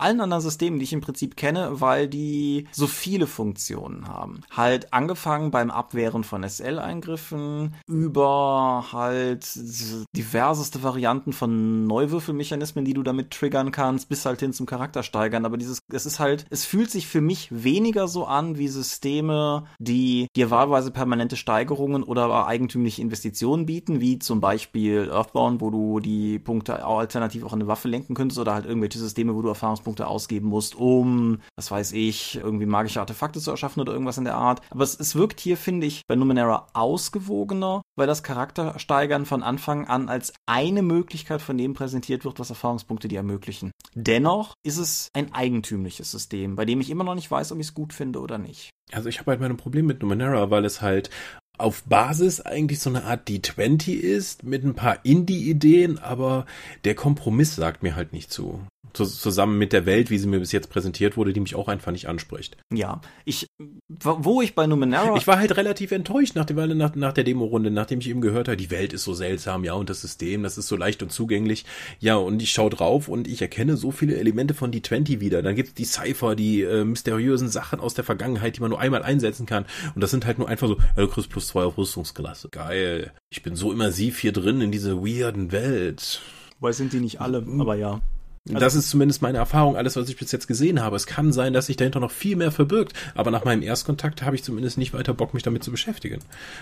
allen anderen Systemen, die ich im Prinzip kenne, weil die so viele Funktionen haben. Halt angefangen beim Abwehren von SL-Eingriffen über halt diverseste Varianten von Neuwürfelmechanismen, die du damit triggern kannst, bis halt hin zum Charakter steigern. Aber dieses, es ist halt, es fühlt sich für mich weniger so an wie Systeme, die dir wahlweise permanente Steigerungen oder eigentümliche Investitionen bieten, wie zum Beispiel Earthbound, wo du die Punkte alternativ auch in eine Waffe lenken könntest oder halt irgendwelche Systeme, wo du Erfahrungspunkte ausgeben musst, um, was weiß ich, irgendwie magische Artefakte zu erschaffen oder irgendwas in der Art. Aber es, es wirkt hier, finde ich, bei Numenera ausgewogener, weil das Charaktersteigern von Anfang an als eine Möglichkeit von dem präsentiert wird, was Erfahrungspunkte dir ermöglichen. Dennoch ist es ein eigentümliches System, bei dem ich immer noch nicht weiß, ob ich es gut finde oder nicht. Also ich habe halt mein Problem mit Numenera, weil es halt auf Basis eigentlich so eine Art D20 ist, mit ein paar Indie-Ideen, aber der Kompromiss sagt mir halt nicht zu zusammen mit der Welt, wie sie mir bis jetzt präsentiert wurde, die mich auch einfach nicht anspricht. Ja, ich, wo ich bei Numenera... Ich war halt relativ enttäuscht nach, der, nach, nach der Demo-Runde, nachdem ich eben gehört habe, die Welt ist so seltsam, ja, und das System, das ist so leicht und zugänglich. Ja, und ich schaue drauf und ich erkenne so viele Elemente von D20 wieder. Dann gibt's die Cypher, die äh, mysteriösen Sachen aus der Vergangenheit, die man nur einmal einsetzen kann. Und das sind halt nur einfach so, ja, du kriegst plus zwei auf Rüstungsklasse. Geil. Ich bin so immersiv hier drin in diese weirden Welt. Weil sind die nicht alle, aber ja. Also das ist zumindest meine Erfahrung, alles, was ich bis jetzt gesehen habe. Es kann sein, dass sich dahinter noch viel mehr verbirgt, aber nach meinem Erstkontakt habe ich zumindest nicht weiter Bock, mich damit zu beschäftigen.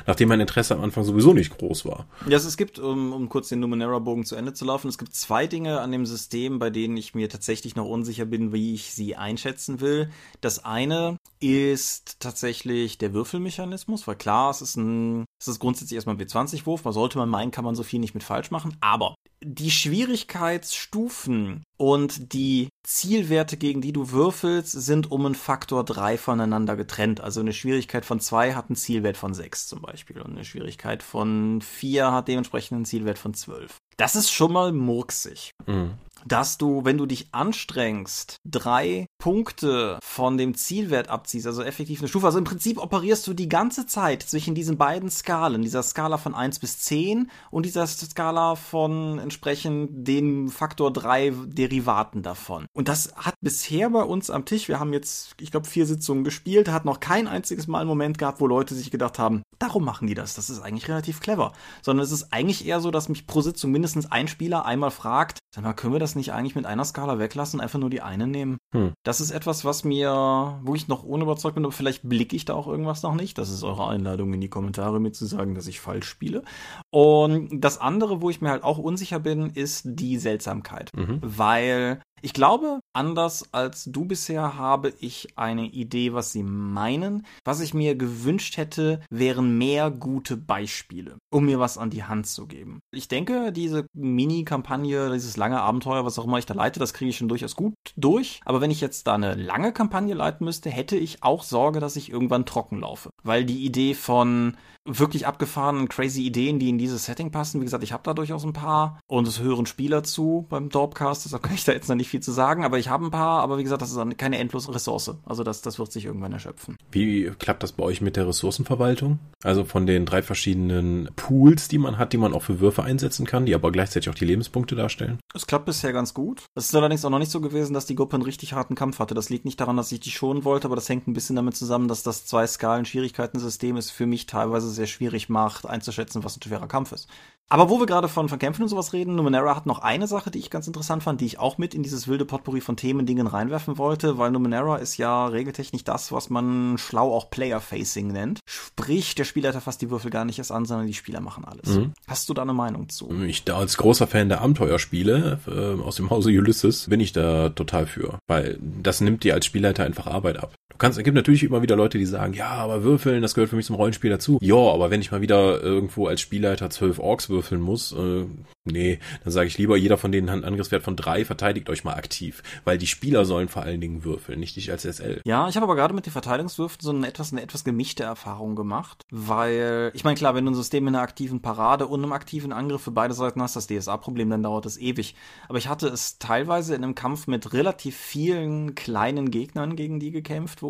Nachdem mein Interesse am Anfang sowieso nicht groß war. Ja, also es gibt, um, um kurz den Numenera-Bogen zu Ende zu laufen, es gibt zwei Dinge an dem System, bei denen ich mir tatsächlich noch unsicher bin, wie ich sie einschätzen will. Das eine ist tatsächlich der Würfelmechanismus, weil klar, es ist ein, es ist grundsätzlich erstmal ein W20-Wurf, man sollte man meinen, kann man so viel nicht mit falsch machen, aber die Schwierigkeitsstufen und die Zielwerte, gegen die du würfelst, sind um einen Faktor 3 voneinander getrennt. Also eine Schwierigkeit von 2 hat einen Zielwert von 6 zum Beispiel und eine Schwierigkeit von 4 hat dementsprechend einen Zielwert von 12. Das ist schon mal murksig. Mhm dass du, wenn du dich anstrengst, drei Punkte von dem Zielwert abziehst, also effektiv eine Stufe. Also im Prinzip operierst du die ganze Zeit zwischen diesen beiden Skalen, dieser Skala von 1 bis 10 und dieser Skala von entsprechend dem Faktor 3 Derivaten davon. Und das hat bisher bei uns am Tisch, wir haben jetzt, ich glaube, vier Sitzungen gespielt, hat noch kein einziges Mal einen Moment gehabt, wo Leute sich gedacht haben, darum machen die das, das ist eigentlich relativ clever. Sondern es ist eigentlich eher so, dass mich pro Sitzung mindestens ein Spieler einmal fragt, sag mal, können wir das nicht eigentlich mit einer Skala weglassen, einfach nur die eine nehmen? Hm. Das ist etwas, was mir, wo ich noch unüberzeugt bin, aber vielleicht blicke ich da auch irgendwas noch nicht. Das ist eure Einladung in die Kommentare, mir zu sagen, dass ich falsch spiele. Und das andere, wo ich mir halt auch unsicher bin, ist die Seltsamkeit. Mhm. Weil ich glaube, anders als du bisher habe ich eine Idee, was sie meinen. Was ich mir gewünscht hätte, wären mehr gute Beispiele, um mir was an die Hand zu geben. Ich denke, diese Mini-Kampagne, dieses lange Abenteuer, was auch immer ich da leite, das kriege ich schon durchaus gut durch. Aber wenn ich jetzt da eine lange Kampagne leiten müsste, hätte ich auch Sorge, dass ich irgendwann trocken laufe. Weil die Idee von wirklich abgefahrenen, crazy Ideen, die in dieses Setting passen, wie gesagt, ich habe da durchaus ein paar und es hören Spieler zu beim Dorpcast, deshalb kann ich da jetzt noch nicht viel zu sagen, aber ich habe ein paar, aber wie gesagt, das ist keine endlose Ressource. Also das, das wird sich irgendwann erschöpfen. Wie klappt das bei euch mit der Ressourcenverwaltung? Also von den drei verschiedenen Pools, die man hat, die man auch für Würfe einsetzen kann, die aber gleichzeitig auch die Lebenspunkte darstellen? Es klappt bisher ganz gut. Es ist allerdings auch noch nicht so gewesen, dass die Gruppe einen richtig harten Kampf hatte. Das liegt nicht daran, dass ich die schonen wollte, aber das hängt ein bisschen damit zusammen, dass das zwei Skalen Schwierigkeitensystem ist für mich teilweise sehr schwierig macht, einzuschätzen, was ein schwerer Kampf ist. Aber wo wir gerade von, von Kämpfen und sowas reden, Numenera hat noch eine Sache, die ich ganz interessant fand, die ich auch mit in dieses wilde Potpourri von Themen, Dingen reinwerfen wollte, weil Numenera ist ja regeltechnisch das, was man schlau auch Player-Facing nennt. Sprich, der Spielleiter fasst die Würfel gar nicht erst an, sondern die Spieler machen alles. Mhm. Hast du da eine Meinung zu? Ich da als großer Fan der Abenteuerspiele äh, aus dem Hause Ulysses bin ich da total für, weil das nimmt dir als Spielleiter einfach Arbeit ab. Kannst, es gibt natürlich immer wieder Leute, die sagen, ja, aber Würfeln, das gehört für mich zum Rollenspiel dazu. Ja, aber wenn ich mal wieder irgendwo als Spielleiter zwölf Orks würfel, würfeln muss, äh, nee, dann sage ich lieber, jeder von denen hat einen Angriffswert von drei, verteidigt euch mal aktiv. Weil die Spieler sollen vor allen Dingen würfeln, nicht ich als SL. Ja, ich habe aber gerade mit den Verteidigungswürfen so eine etwas, eine etwas gemischte Erfahrung gemacht, weil, ich meine, klar, wenn du ein System in einer aktiven Parade und einem aktiven Angriff für beide Seiten hast, das DSA-Problem, dann dauert es ewig. Aber ich hatte es teilweise in einem Kampf mit relativ vielen kleinen Gegnern, gegen die gekämpft wurde,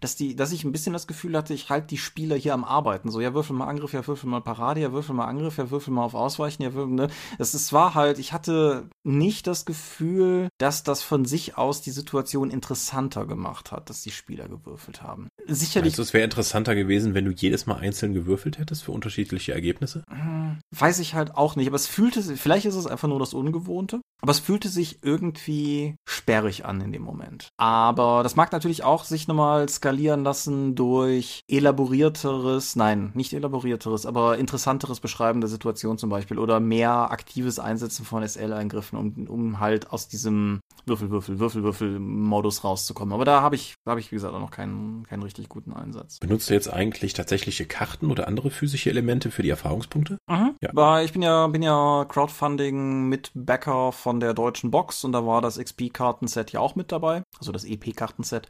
dass die, dass ich ein bisschen das Gefühl hatte, ich halte die Spieler hier am Arbeiten. So, ja, würfel mal Angriff, ja, würfel mal Parade, ja, würfel mal Angriff, ja, würfel mal auf Ausweichen, ja, ne? Es, es war halt, ich hatte nicht das Gefühl, dass das von sich aus die Situation interessanter gemacht hat, dass die Spieler gewürfelt haben. Sicherlich. Also es wäre interessanter gewesen, wenn du jedes Mal einzeln gewürfelt hättest für unterschiedliche Ergebnisse? Hm, weiß ich halt auch nicht, aber es fühlte sich, vielleicht ist es einfach nur das Ungewohnte, aber es fühlte sich irgendwie sperrig an in dem Moment. Aber das mag natürlich auch sich nochmal skalieren lassen durch elaborierteres, nein, nicht elaborierteres, aber interessanteres Beschreiben der Situation zum Beispiel oder mehr aktives Einsetzen von SL-Eingriffen, um, um halt aus diesem Würfel, Würfel, Würfel, Würfel-Modus rauszukommen. Aber da habe ich, da habe ich, wie gesagt, auch noch keinen, keinen richtig guten Einsatz. Benutzt du jetzt eigentlich tatsächliche Karten oder andere physische Elemente für die Erfahrungspunkte? Mhm. Ja. Weil ich bin ja, bin ja Crowdfunding mit Backer von der deutschen Box und da war das XP-Kartenset ja auch mit dabei, also das EP-Kartenset.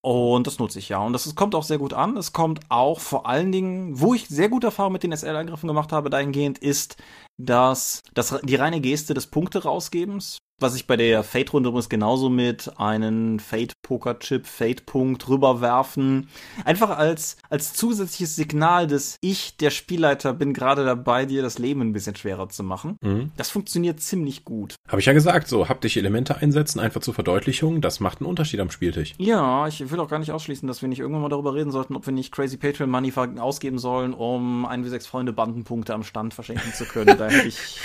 Und das nutze ich ja. Und das, kommt auch sehr gut an. Es kommt auch vor allen Dingen, wo ich sehr gute Erfahrungen mit den SL-Angriffen gemacht habe, dahingehend ist, dass das, die reine Geste des Punkte rausgebens was ich bei der Fate-Runde übrigens genauso mit einem Fate-Poker-Chip, Fate-Punkt rüberwerfen. Einfach als, als zusätzliches Signal, dass ich, der Spielleiter, bin gerade dabei, dir das Leben ein bisschen schwerer zu machen. Mhm. Das funktioniert ziemlich gut. Habe ich ja gesagt, so haptische Elemente einsetzen, einfach zur Verdeutlichung, das macht einen Unterschied am Spieltisch. Ja, ich will auch gar nicht ausschließen, dass wir nicht irgendwann mal darüber reden sollten, ob wir nicht Crazy Patreon Money ausgeben sollen, um ein wie sechs Freunde Bandenpunkte am Stand verschenken zu können. da hätte ich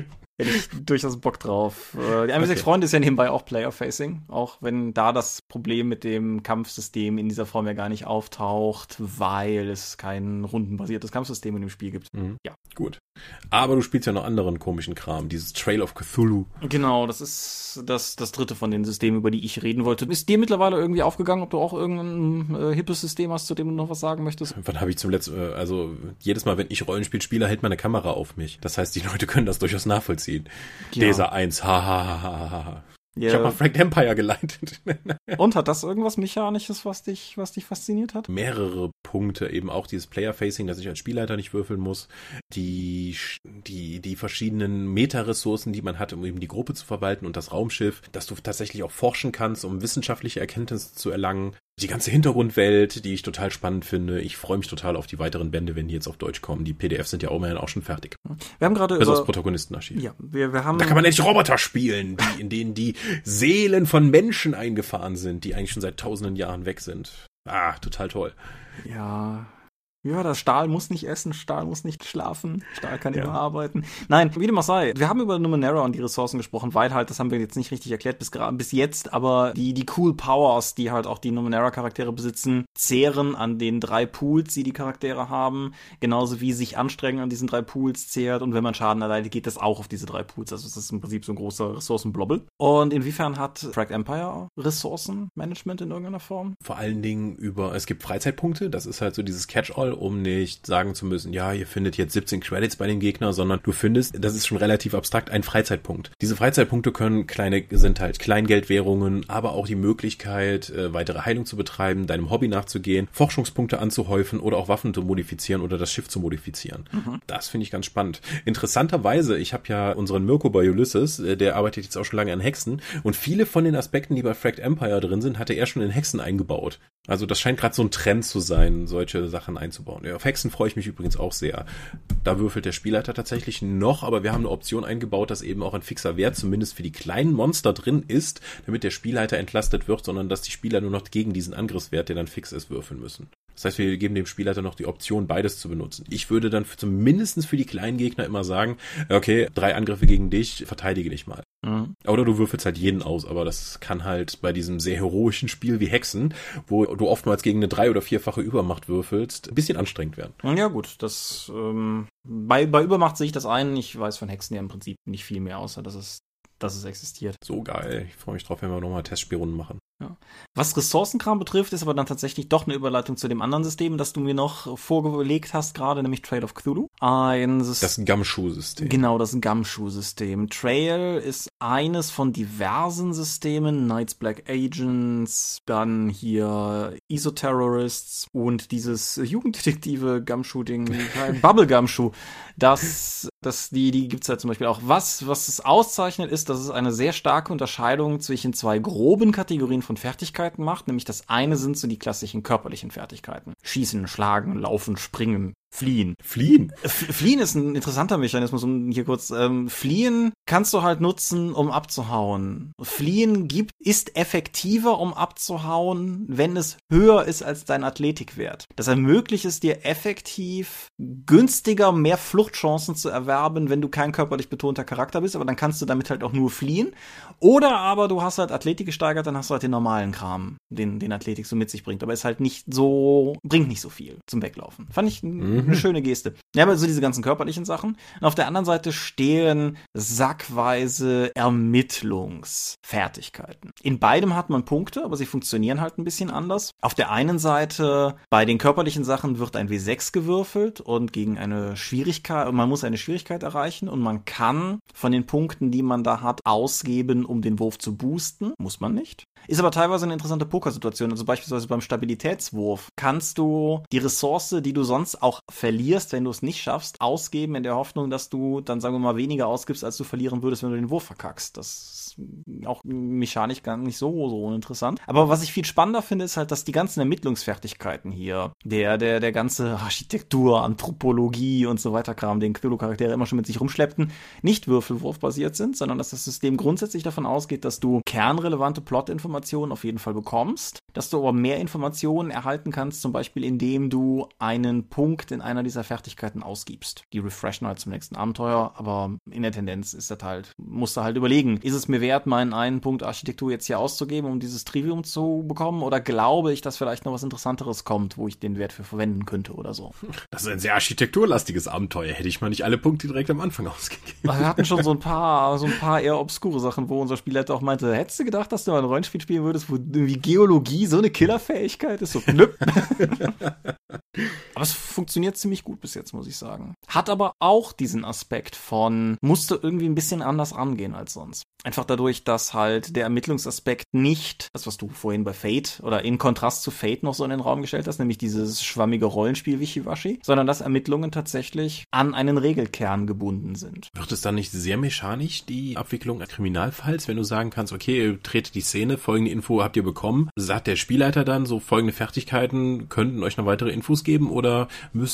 hätte ich durchaus Bock drauf. Äh, die 1 okay. Freunde ist ja nebenbei auch Player-Facing, auch wenn da das Problem mit dem Kampfsystem in dieser Form ja gar nicht auftaucht, weil es kein rundenbasiertes Kampfsystem in dem Spiel gibt. Mhm. Ja. Gut. Aber du spielst ja noch anderen komischen Kram, dieses Trail of Cthulhu. Genau, das ist das, das dritte von den Systemen, über die ich reden wollte. Ist dir mittlerweile irgendwie aufgegangen, ob du auch irgendein äh, hippes System hast, zu dem du noch was sagen möchtest? Wann habe ich zum letzten, äh, also jedes Mal, wenn ich Rollenspiel spiele, hält meine Kamera auf mich. Das heißt, die Leute können das durchaus nachvollziehen. Ja. Dieser 1, ha, ha, ha, ha, ha. Yeah. Ich habe mal Frank Empire geleitet. Und hat das irgendwas Mechanisches, was dich, was dich fasziniert hat? Mehrere Punkte, eben auch dieses Player-Facing, dass ich als Spielleiter nicht würfeln muss, die, die, die verschiedenen Meta-Ressourcen, die man hat, um eben die Gruppe zu verwalten und das Raumschiff, dass du tatsächlich auch forschen kannst, um wissenschaftliche Erkenntnisse zu erlangen die ganze Hintergrundwelt, die ich total spannend finde. Ich freue mich total auf die weiteren Bände, wenn die jetzt auf Deutsch kommen. Die PDFs sind ja immerhin auch schon fertig. Wir haben gerade über... das Protagonistenarchiv. Ja, wir, wir haben... Da kann man endlich Roboter spielen, die, in denen die Seelen von Menschen eingefahren sind, die eigentlich schon seit tausenden Jahren weg sind. Ah, total toll. Ja, ja, das Stahl muss nicht essen, Stahl muss nicht schlafen, Stahl kann ja. immer arbeiten. Nein, wie dem auch sei. Wir haben über Numenera und die Ressourcen gesprochen, weil halt, das haben wir jetzt nicht richtig erklärt bis, bis jetzt, aber die, die Cool Powers, die halt auch die Numenera-Charaktere besitzen, zehren an den drei Pools, die die Charaktere haben, genauso wie sich Anstrengen an diesen drei Pools zehrt und wenn man Schaden erleidet, geht das auch auf diese drei Pools. Also es ist im Prinzip so ein großer Ressourcenblobbel. Und inwiefern hat Fragged Empire Ressourcenmanagement in irgendeiner Form? Vor allen Dingen über, es gibt Freizeitpunkte, das ist halt so dieses Catch-all Mal, um nicht sagen zu müssen, ja, ihr findet jetzt 17 Credits bei den Gegner, sondern du findest, das ist schon relativ abstrakt, ein Freizeitpunkt. Diese Freizeitpunkte können kleine, sind halt Kleingeldwährungen, aber auch die Möglichkeit, äh, weitere Heilung zu betreiben, deinem Hobby nachzugehen, Forschungspunkte anzuhäufen oder auch Waffen zu modifizieren oder das Schiff zu modifizieren. Mhm. Das finde ich ganz spannend. Interessanterweise, ich habe ja unseren Mirko bei Ulysses, äh, der arbeitet jetzt auch schon lange an Hexen und viele von den Aspekten, die bei Fracked Empire drin sind, hatte er schon in Hexen eingebaut. Also das scheint gerade so ein Trend zu sein, solche Sachen einzubauen. Ja, auf Hexen freue ich mich übrigens auch sehr. Da würfelt der Spielleiter tatsächlich noch, aber wir haben eine Option eingebaut, dass eben auch ein fixer Wert zumindest für die kleinen Monster drin ist, damit der Spielleiter entlastet wird, sondern dass die Spieler nur noch gegen diesen Angriffswert, der dann fix ist, würfeln müssen. Das heißt, wir geben dem Spielleiter noch die Option, beides zu benutzen. Ich würde dann für, zumindest für die kleinen Gegner immer sagen, okay, drei Angriffe gegen dich, verteidige dich mal. Mhm. Oder du würfelst halt jeden aus, aber das kann halt bei diesem sehr heroischen Spiel wie Hexen, wo du oftmals gegen eine drei- oder vierfache Übermacht würfelst, ein bisschen anstrengend werden. Ja gut, das ähm, bei, bei Übermacht sehe ich das ein. Ich weiß von Hexen ja im Prinzip nicht viel mehr, außer dass es dass es existiert. So geil. Ich freue mich drauf, wenn wir nochmal Testspielrunden machen. Ja. Was Ressourcenkram betrifft, ist aber dann tatsächlich doch eine Überleitung zu dem anderen System, das du mir noch vorgelegt hast, gerade nämlich Trail of Cthulhu. Ein System, das Gumshoe-System. Genau, das Gumshoe-System. Trail ist eines von diversen Systemen, Knights Black Agents, dann hier Isoterrorists und dieses Jugenddetektive Gumshooting, Bubble Gumshoe. Das, das, die, die gibt's halt zum Beispiel auch. Was, was es auszeichnet, ist, dass es eine sehr starke Unterscheidung zwischen zwei groben Kategorien von Fertigkeiten macht. Nämlich das eine sind so die klassischen körperlichen Fertigkeiten. Schießen, schlagen, laufen, springen, Fliehen. Fliehen? Fliehen ist ein interessanter Mechanismus, um hier kurz, ähm, fliehen kannst du halt nutzen, um abzuhauen. Fliehen gibt, ist effektiver, um abzuhauen, wenn es höher ist als dein Athletikwert. Das ermöglicht es dir effektiv günstiger mehr Fluchtchancen zu erwerben, wenn du kein körperlich betonter Charakter bist, aber dann kannst du damit halt auch nur fliehen. Oder aber du hast halt Athletik gesteigert, dann hast du halt den normalen Kram, den, den Athletik so mit sich bringt. Aber ist halt nicht so, bringt nicht so viel zum Weglaufen. Fand ich mhm mhm. eine schöne Geste. Ja, aber so diese ganzen körperlichen Sachen. Und auf der anderen Seite stehen sackweise Ermittlungsfertigkeiten. In beidem hat man Punkte, aber sie funktionieren halt ein bisschen anders. Auf der einen Seite, bei den körperlichen Sachen wird ein W6 gewürfelt und gegen eine Schwierigkeit, man muss eine Schwierigkeit erreichen und man kann von den Punkten, die man da hat, ausgeben, um den Wurf zu boosten. Muss man nicht. Ist aber teilweise eine interessante Pokersituation. Also beispielsweise beim Stabilitätswurf kannst du die Ressource, die du sonst auch verlierst, wenn du es nicht schaffst, ausgeben in der Hoffnung, dass du dann, sagen wir mal, weniger ausgibst, als du verlieren würdest, wenn du den Wurf verkackst. Das ist auch mechanisch gar nicht so, so uninteressant. Aber was ich viel spannender finde, ist halt, dass die ganzen Ermittlungsfertigkeiten hier, der, der, der ganze Architektur, Anthropologie und so weiter Kram, den Cthulhu-Charaktere immer schon mit sich rumschleppten, nicht würfelwurfbasiert sind, sondern dass das System grundsätzlich davon ausgeht, dass du kernrelevante Plot-Informationen auf jeden Fall bekommst, dass du aber mehr Informationen erhalten kannst, zum Beispiel indem du einen Punkt in einer dieser Fertigkeiten ausgibst. Die refreshen halt zum nächsten Abenteuer, aber in der Tendenz ist das halt, musst du halt überlegen, ist es mir wert, meinen einen Punkt Architektur jetzt hier auszugeben, um dieses Trivium zu bekommen, oder glaube ich, dass vielleicht noch was Interessanteres kommt, wo ich den Wert für verwenden könnte oder so. Das ist ein sehr architekturlastiges Abenteuer. Hätte ich mal nicht alle Punkte direkt am Anfang ausgegeben. Wir hatten schon so ein paar, so ein paar eher obskure Sachen, wo unser Spielleiter auch meinte, hättest du gedacht, dass du mal ein Rollenspiel spielen würdest, wo irgendwie Geologie so eine Killerfähigkeit ist? So, nö. aber es funktioniert ziemlich gut bis jetzt, muss ich sagen. Hat aber auch diesen Aspekt von, musste irgendwie ein bisschen anders rangehen als sonst. Einfach dadurch, dass halt der Ermittlungsaspekt nicht, das was du vorhin bei Fate oder in Kontrast zu Fate noch so in den Raum gestellt hast, nämlich dieses schwammige Rollenspiel Wischiwaschi, sondern dass Ermittlungen tatsächlich an einen Regelkern gebunden sind. Wird es dann nicht sehr mechanisch, die Abwicklung eines Kriminalfalls, wenn du sagen kannst, okay, ihr tretet die Szene, folgende Info habt ihr bekommen, sagt der Spielleiter dann so, folgende Fertigkeiten könnten euch noch weitere Infos geben oder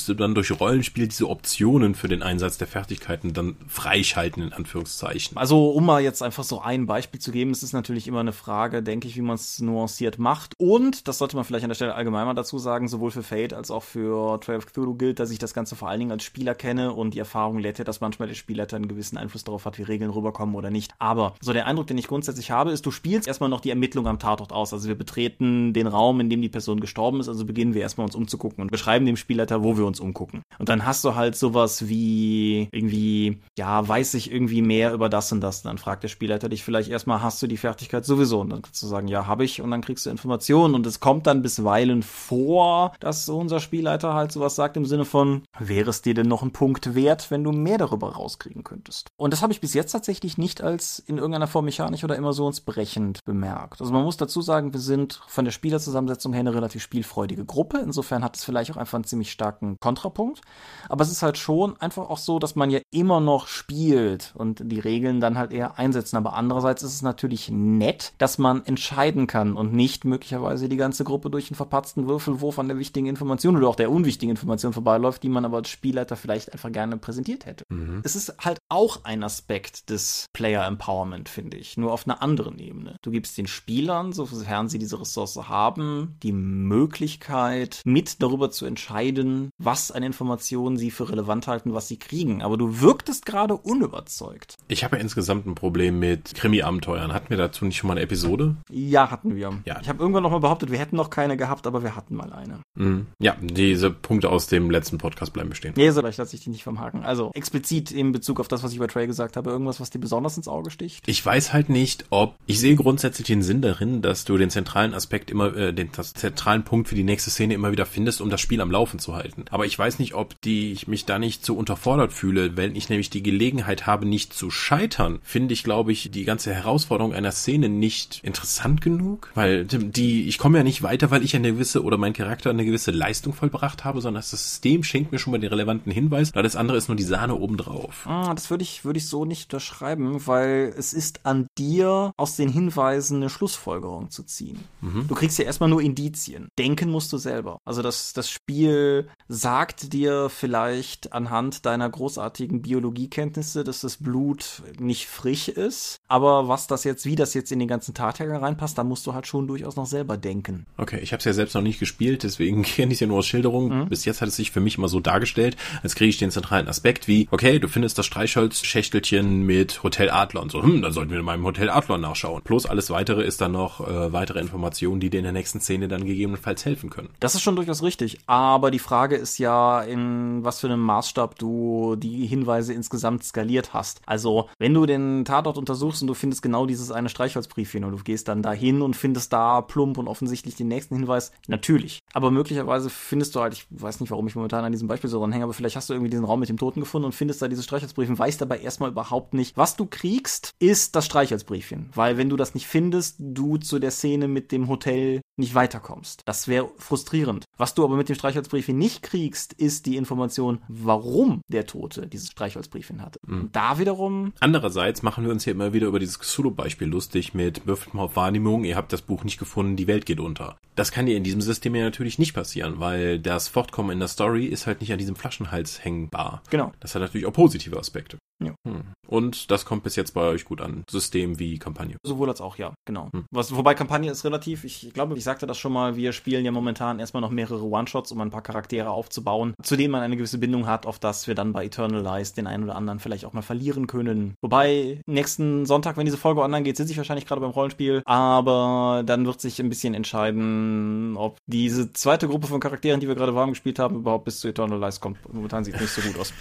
müsste dann durch Rollenspiel diese Optionen für den Einsatz der Fertigkeiten dann freischalten, in Anführungszeichen? Also, um mal jetzt einfach so ein Beispiel zu geben, es ist natürlich immer eine Frage, denke ich, wie man es nuanciert macht. Und, das sollte man vielleicht an der Stelle allgemein mal dazu sagen, sowohl für Fate als auch für Trail of Cthulhu gilt, dass ich das Ganze vor allen Dingen als Spieler kenne und die Erfahrung lehrt ja, dass manchmal der Spielleiter einen gewissen Einfluss darauf hat, wie Regeln rüberkommen oder nicht. Aber so der Eindruck, den ich grundsätzlich habe, ist, du spielst erstmal noch die Ermittlung am Tatort aus. Also wir betreten den Raum, in dem die Person gestorben ist, also beginnen wir erstmal uns umzugucken und beschreiben dem Spielleiter, wo wir uns umgucken. Und dann hast du halt sowas wie irgendwie, ja, weiß ich irgendwie mehr über das und das. Und dann fragt der Spielleiter dich vielleicht erstmal, hast du die Fertigkeit sowieso? Und dann kannst du sagen, ja, habe ich. Und dann kriegst du Informationen. Und es kommt dann bisweilen vor, dass unser Spielleiter halt sowas sagt im Sinne von, wäre es dir denn noch ein Punkt wert, wenn du mehr darüber rauskriegen könntest? Und das habe ich bis jetzt tatsächlich nicht als in irgendeiner Form mechanisch oder emotionsbrechend bemerkt. Also man muss dazu sagen, wir sind von der Spielerzusammensetzung her eine relativ spielfreudige Gruppe. Insofern hat es vielleicht auch einfach einen ziemlich starken Kontrapunkt. Aber es ist halt schon einfach auch so, dass man ja immer noch spielt und die Regeln dann halt eher einsetzen. Aber andererseits ist es natürlich nett, dass man entscheiden kann und nicht möglicherweise die ganze Gruppe durch einen verpatzten Würfelwurf an der wichtigen Information oder auch der unwichtigen Information vorbeiläuft, die man aber als Spielleiter vielleicht einfach gerne präsentiert hätte. Mhm. Es ist halt auch ein Aspekt des Player Empowerment, finde ich, nur auf einer anderen Ebene. Du gibst den Spielern, sofern sie diese Ressource haben, die Möglichkeit, mit darüber zu entscheiden, was an Informationen sie für relevant halten, was sie kriegen. Aber du wirktest gerade unüberzeugt. Ich habe ja insgesamt ein Problem mit Krimi-Abenteuern. Hatten wir dazu nicht schon mal eine Episode? Ja, hatten wir. Ja. Ich habe irgendwann noch mal behauptet, wir hätten noch keine gehabt, aber wir hatten mal eine. Mhm. Ja, diese Punkte aus dem letzten Podcast bleiben bestehen. Nee, so leicht lasse ich die nicht vom Haken. Also explizit in Bezug auf das, was ich bei Trey gesagt habe, irgendwas, was dir besonders ins Auge sticht? Ich weiß halt nicht, ob ich sehe grundsätzlich den Sinn darin, dass du den zentralen Aspekt immer, äh, den zentralen Punkt für die nächste Szene immer wieder findest, um das Spiel am Laufen zu halten. Aber ich weiß nicht, ob die ich mich da nicht so unterfordert fühle, wenn ich nämlich die Gelegenheit habe, nicht zu scheitern, finde ich, glaube ich, die ganze Herausforderung einer Szene nicht interessant genug, weil die ich komme ja nicht weiter, weil ich eine gewisse oder mein Charakter eine gewisse Leistung vollbracht habe, sondern das System schenkt mir schon mal den relevanten Hinweis. Alles andere ist nur die Sahne obendrauf. Ah, das würde ich würde ich so nicht unterschreiben, weil es ist an dir aus den Hinweisen eine Schlussfolgerung zu ziehen. Mhm. Du kriegst ja erstmal nur Indizien. Denken musst du selber. Also das das Spiel sagt dir vielleicht anhand deiner großartigen Biologiekenntnisse, dass das Blut nicht frisch ist, aber was das jetzt, wie das jetzt in den ganzen Tathergang reinpasst, da musst du halt schon durchaus noch selber denken. Okay, ich habe es ja selbst noch nicht gespielt, deswegen kenne ich ja nur aus Schilderungen. Mhm. Bis jetzt hat es sich für mich immer so dargestellt, als kriege ich den zentralen Aspekt wie, okay, du findest das Streichholzschächtelchen mit Hotel Adler und so, hm, dann sollten wir in meinem Hotel Adler nachschauen. Plus alles weitere ist dann noch äh, weitere Informationen, die dir in der nächsten Szene dann gegebenenfalls helfen können. Das ist schon durchaus richtig, aber die Frage ist ja, in was für einem Maßstab du die Hinweise insgesamt skaliert hast. Also, wenn du den Tatort untersuchst und du findest genau dieses eine Streichholzbriefchen und du gehst dann dahin und findest da plump und offensichtlich den nächsten Hinweis, natürlich. Aber möglicherweise findest du halt, ich weiß nicht, warum ich momentan an diesem Beispiel so dran hänge, aber vielleicht hast du irgendwie diesen Raum mit dem Toten gefunden und findest da dieses Streichholzbriefchen, weißt dabei erstmal überhaupt nicht, was du kriegst, ist das Streichholzbriefchen. Weil wenn du das nicht findest, du zu der Szene mit dem Hotel nicht weiterkommst. Das wäre frustrierend. Was du aber mit dem Streichholzbriefchen nicht kriegst, ist die Information, warum der Tote dieses Streichholzbriefchen hatte. Mhm. Da wiederum. Andererseits machen wir uns ja immer wieder über dieses Cthulhu-Beispiel lustig mit würfelt mal auf Wahrnehmung, ihr habt das Buch nicht gefunden, die Welt geht unter. Das kann dir in diesem System ja natürlich nicht passieren, weil das Fortkommen in der Story ist halt nicht an diesem Flaschenhals hängbar. Genau. Das hat natürlich auch positive Aspekte. Ja. Hm. Und das kommt bis jetzt bei euch gut an. System wie Kampagne. Sowohl als auch, ja, genau. Hm. Was, wobei Kampagne ist relativ, ich glaube, ich sagte das schon mal, wir spielen ja momentan erstmal noch mehrere One-Shots, um ein paar Charaktere aufzubauen, zu denen man eine gewisse Bindung hat, auf das wir dann bei Eternalize den einen oder anderen vielleicht auch mal verlieren können. Wobei, nächsten Sonntag, wenn diese Folge online geht, sitze ich wahrscheinlich gerade beim Rollenspiel, aber dann wird sich ein bisschen entscheiden, ob diese zweite Gruppe von Charakteren, die wir gerade warm gespielt haben, überhaupt bis zu Eternalize kommt. Momentan sieht es nicht so gut aus.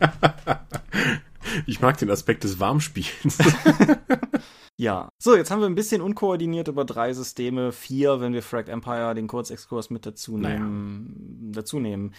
Ich mag den Aspekt des Warmspielens. Ja. So, jetzt haben wir ein bisschen unkoordiniert über drei Systeme, vier, wenn wir Frag Empire den Kurzexkurs mit dazu nehmen. Naja. Dazu nehmen.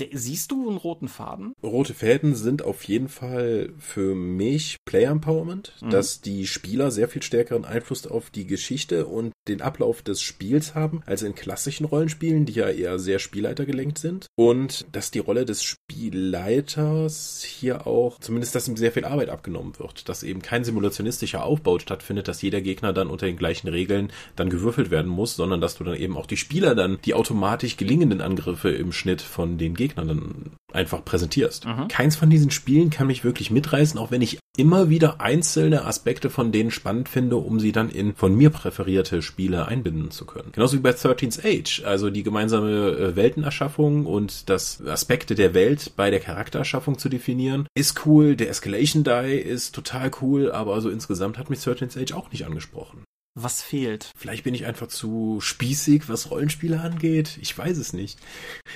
De siehst du einen roten Faden? Rote Fäden sind auf jeden Fall für mich Player Empowerment, mhm. dass die Spieler sehr viel stärkeren Einfluss auf die Geschichte und den Ablauf des Spiels haben, als in klassischen Rollenspielen, die ja eher sehr spielleitergelenkt sind. Und dass die Rolle des Spielleiters hier auch, zumindest dass ihm sehr viel Arbeit abgenommen wird, dass eben kein simulationistischer Aufbau stattfindet stattfindet, dass jeder Gegner dann unter den gleichen Regeln dann gewürfelt werden muss, sondern dass du dann eben auch die Spieler dann die automatisch gelingenden Angriffe im Schnitt von den Gegnern dann einfach präsentierst. Mhm. Keins von diesen Spielen kann mich wirklich mitreißen, auch wenn ich immer wieder einzelne Aspekte von denen spannend finde, um sie dann in von mir präferierte Spiele einbinden zu können. Genauso wie bei 13's Age, also die gemeinsame äh, Weltenerschaffung und das Aspekte der Welt bei der Charaktererschaffung zu definieren, ist cool. Der Escalation Die ist total cool, aber also insgesamt hat mich 13's Age auch nicht angesprochen. Was fehlt? Vielleicht bin ich einfach zu spießig, was Rollenspiele angeht. Ich weiß es nicht.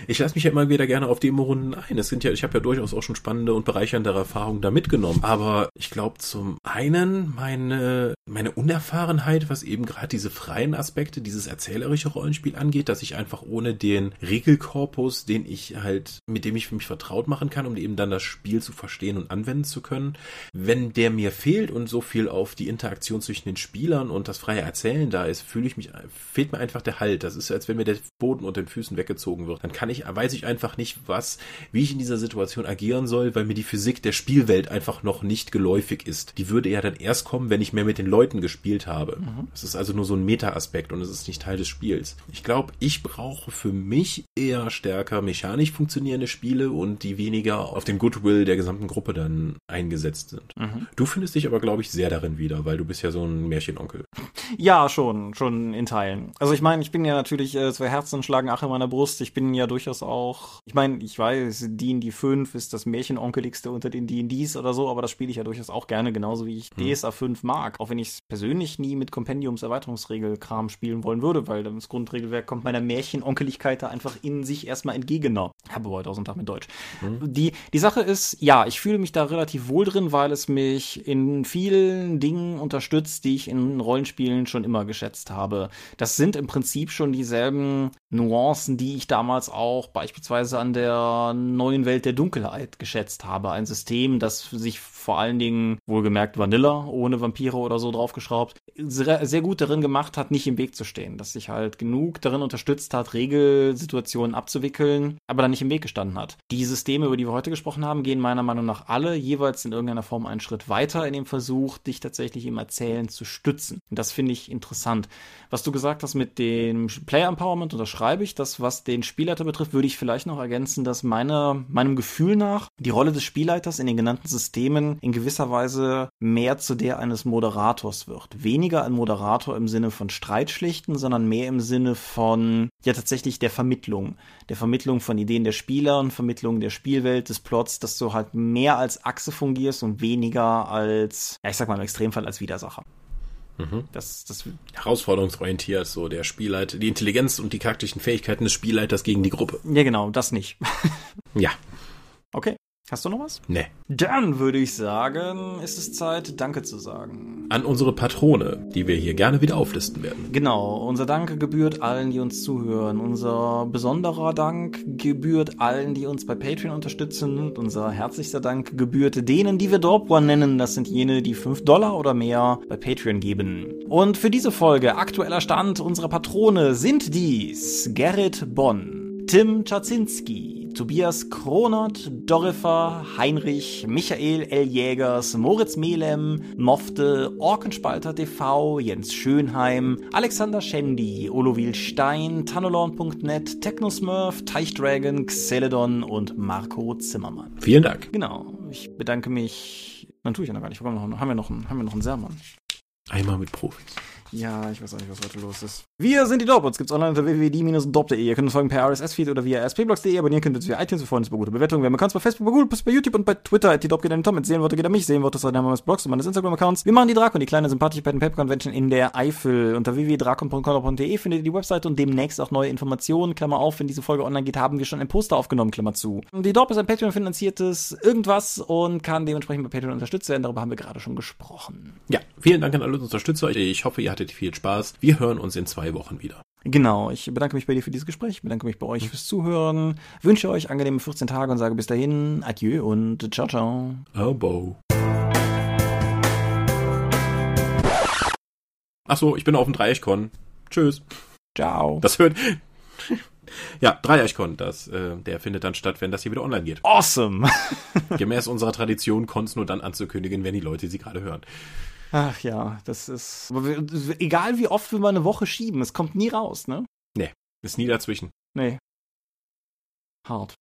Ich lasse mich ja immer wieder gerne auf Demo-Runden ein. Es sind ja, ich habe ja durchaus auch schon spannende und bereichernde Erfahrungen da mitgenommen. Aber ich glaube zum einen meine, meine Unerfahrenheit, was eben gerade diese freien Aspekte, dieses erzählerische Rollenspiel angeht, dass ich einfach ohne den Regelkorpus, den ich halt, mit dem ich für mich vertraut machen kann, um eben dann das Spiel zu verstehen und anwenden zu können, wenn der mir fehlt und so viel auf die Interaktion zwischen den Spielern und das freie Erzählen da ist, fühle ich mich, fehlt mir einfach der Halt. Das ist, als wenn mir der Boden unter den Füßen weggezogen wird. Dann kann ich, weiß ich einfach nicht, was, wie ich in dieser Situation agieren soll, weil mir die Physik der Spielwelt einfach noch nicht geläufig ist. Die würde ja dann erst kommen, wenn ich mehr mit den Leuten gespielt habe. Mhm. Das ist also nur so ein Meta-Aspekt und es ist nicht Teil des Spiels. Ich glaube, ich brauche für mich eher stärker mechanisch funktionierende Spiele und die weniger auf den Goodwill der gesamten Gruppe dann eingesetzt sind. Mhm. Du findest dich aber, glaube ich, sehr darin wieder, weil du bist ja so ein Märchenonkel. Ja, schon, schon in Teilen. Also ich meine, ich bin ja natürlich, äh, zwei Herzen schlagen Ach in meiner Brust. Ich bin ja durchaus auch, ich meine, ich weiß, D&D 5 ist das Märchenonkeligste unter den D&Ds oder so, aber das spiele ich ja durchaus auch gerne, genauso wie ich hm. DSA 5 mag. Auch wenn ich es persönlich nie mit Compendiums Erweiterungsregelkram spielen wollen würde, weil das Grundregelwerk kommt meiner Märchenonkeligkeit da einfach in sich erstmal entgegener. Ich habe heute tausend Tag mit Deutsch. Hm. Die, die Sache ist, ja, ich fühle mich da relativ wohl drin, weil es mich in vielen Dingen unterstützt, die ich in Rollenspielen schon immer geschätzt habe. Das sind im Prinzip schon dieselben Nuancen, die ich damals auch beispielsweise an der neuen Welt der Dunkelheit geschätzt habe. Ein System, das sich vor allen Dingen, wohlgemerkt Vanilla, ohne Vampire oder so draufgeschraubt, sehr, sehr gut darin gemacht hat, nicht im Weg zu stehen. Dass sich halt genug darin unterstützt hat, Regelsituationen abzuwickeln, aber dann nicht im Weg gestanden hat. Die Systeme, über die wir heute gesprochen haben, gehen meiner Meinung nach alle jeweils in irgendeiner Form einen Schritt weiter in dem Versuch, dich tatsächlich im Erzählen zu stützen. Und das finde ich interessant. Was du gesagt hast mit dem Player Empowerment, unterschreibe ich. Das, was den Spielleiter betrifft, würde ich vielleicht noch ergänzen, dass meine, meinem Gefühl nach die Rolle des Spielleiters in den genannten Systemen in gewisser Weise mehr zu der eines Moderators wird. Weniger ein Moderator im Sinne von Streitschlichten, sondern mehr im Sinne von, ja, tatsächlich der Vermittlung. Der Vermittlung von Ideen der Spieler und Vermittlung der Spielwelt, des Plots, dass du halt mehr als Achse fungierst und weniger als, ja, ich sag mal im Extremfall als Widersacher. Mhm. Das, das Herausforderungsorientiert, so der Spielleiter, die Intelligenz und die charakterischen Fähigkeiten des Spielleiters gegen die Gruppe. Ja, genau, das nicht. ja. Okay. Hast du noch was? Nee. Dann würde ich sagen, ist es Zeit, Danke zu sagen. An unsere Patrone, die wir hier gerne wieder auflisten werden. Genau, unser Dank gebührt allen, die uns zuhören. Unser besonderer Dank gebührt allen, die uns bei Patreon unterstützen. Und unser herzlichster Dank gebührt denen, die wir Drop One nennen. Das sind jene, die 5 Dollar oder mehr bei Patreon geben. Und für diese Folge, aktueller Stand unserer Patrone, sind dies Gerrit Bonn, Tim Czacinski, Tobias Kronert, Dorifer, Heinrich, Michael L. Jägers, Moritz Melem, Mofte, Orkenspalter TV, Jens Schönheim, Alexander Schendi, Olovil Stein, Tanolon.net, Technosmurf, Teichdragon, Xeledon und Marco Zimmermann. Vielen Dank. Genau. Ich bedanke mich. Dann tue ich ja noch gar nicht. Haben wir noch, haben wir noch einen, haben wir noch einen Sermon? Einmal mit Profis. Ja, ich weiß auch nicht, was heute los ist. Wir sind die Dortmunds. Gibt's online unter www.die-dop.de. Ihr könnt uns folgen per RSS-Feed oder via spblogs.de. Abonnieren könnt ihr uns via iTunes. Wir freuen uns über gute Bewertungen. Wir haben Accounts bei Facebook, bei Google, bei YouTube und bei Twitter. Die Dop geht an den Tom. Mit sehen Worte geht an mich. Sehen Worte ist der Name meines Blogs und meines Instagram-Accounts. Wir machen die Drakon, die kleine sympathische Pen Paper Convention in der Eifel. Unter www.drakon.com.de findet ihr die Webseite und demnächst auch neue Informationen. Klammer auf, wenn diese Folge online geht, haben wir schon ein Poster aufgenommen. Klammer zu. Die Dop ist ein Patreon-finanziertes irgendwas und kann dementsprechend bei Patreon unterstützt werden. Darüber haben wir gerade schon gesprochen. Ja, vielen Dank an alle Unterstützer. Ich hoffe, ihr hattet viel Spaß. Wir hören uns in zwei Wochen wieder. Genau, ich bedanke mich bei dir für dieses Gespräch, ich bedanke mich bei euch fürs Zuhören, wünsche euch angenehme 14 Tage und sage bis dahin Adieu und ciao, ciao. Oh, bo. Achso, ich bin auf dem Dreieichkon. Tschüss. Ciao. Das hört. Ja, Dreieichkon, das, äh, der findet dann statt, wenn das hier wieder online geht. Awesome. Gemäß unserer Tradition es nur dann anzukündigen, wenn die Leute sie gerade hören. Ach ja, das ist. Egal wie oft wir mal eine Woche schieben, es kommt nie raus, ne? Nee, ist nie dazwischen. Nee. Hart.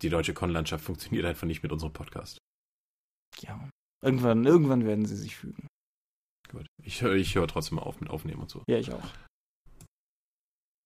Die deutsche Con-Landschaft funktioniert einfach nicht mit unserem Podcast. Ja. Irgendwann, irgendwann werden sie sich fügen. Gut. Ich höre ich hör trotzdem auf mit Aufnehmen und so. Ja, ich auch.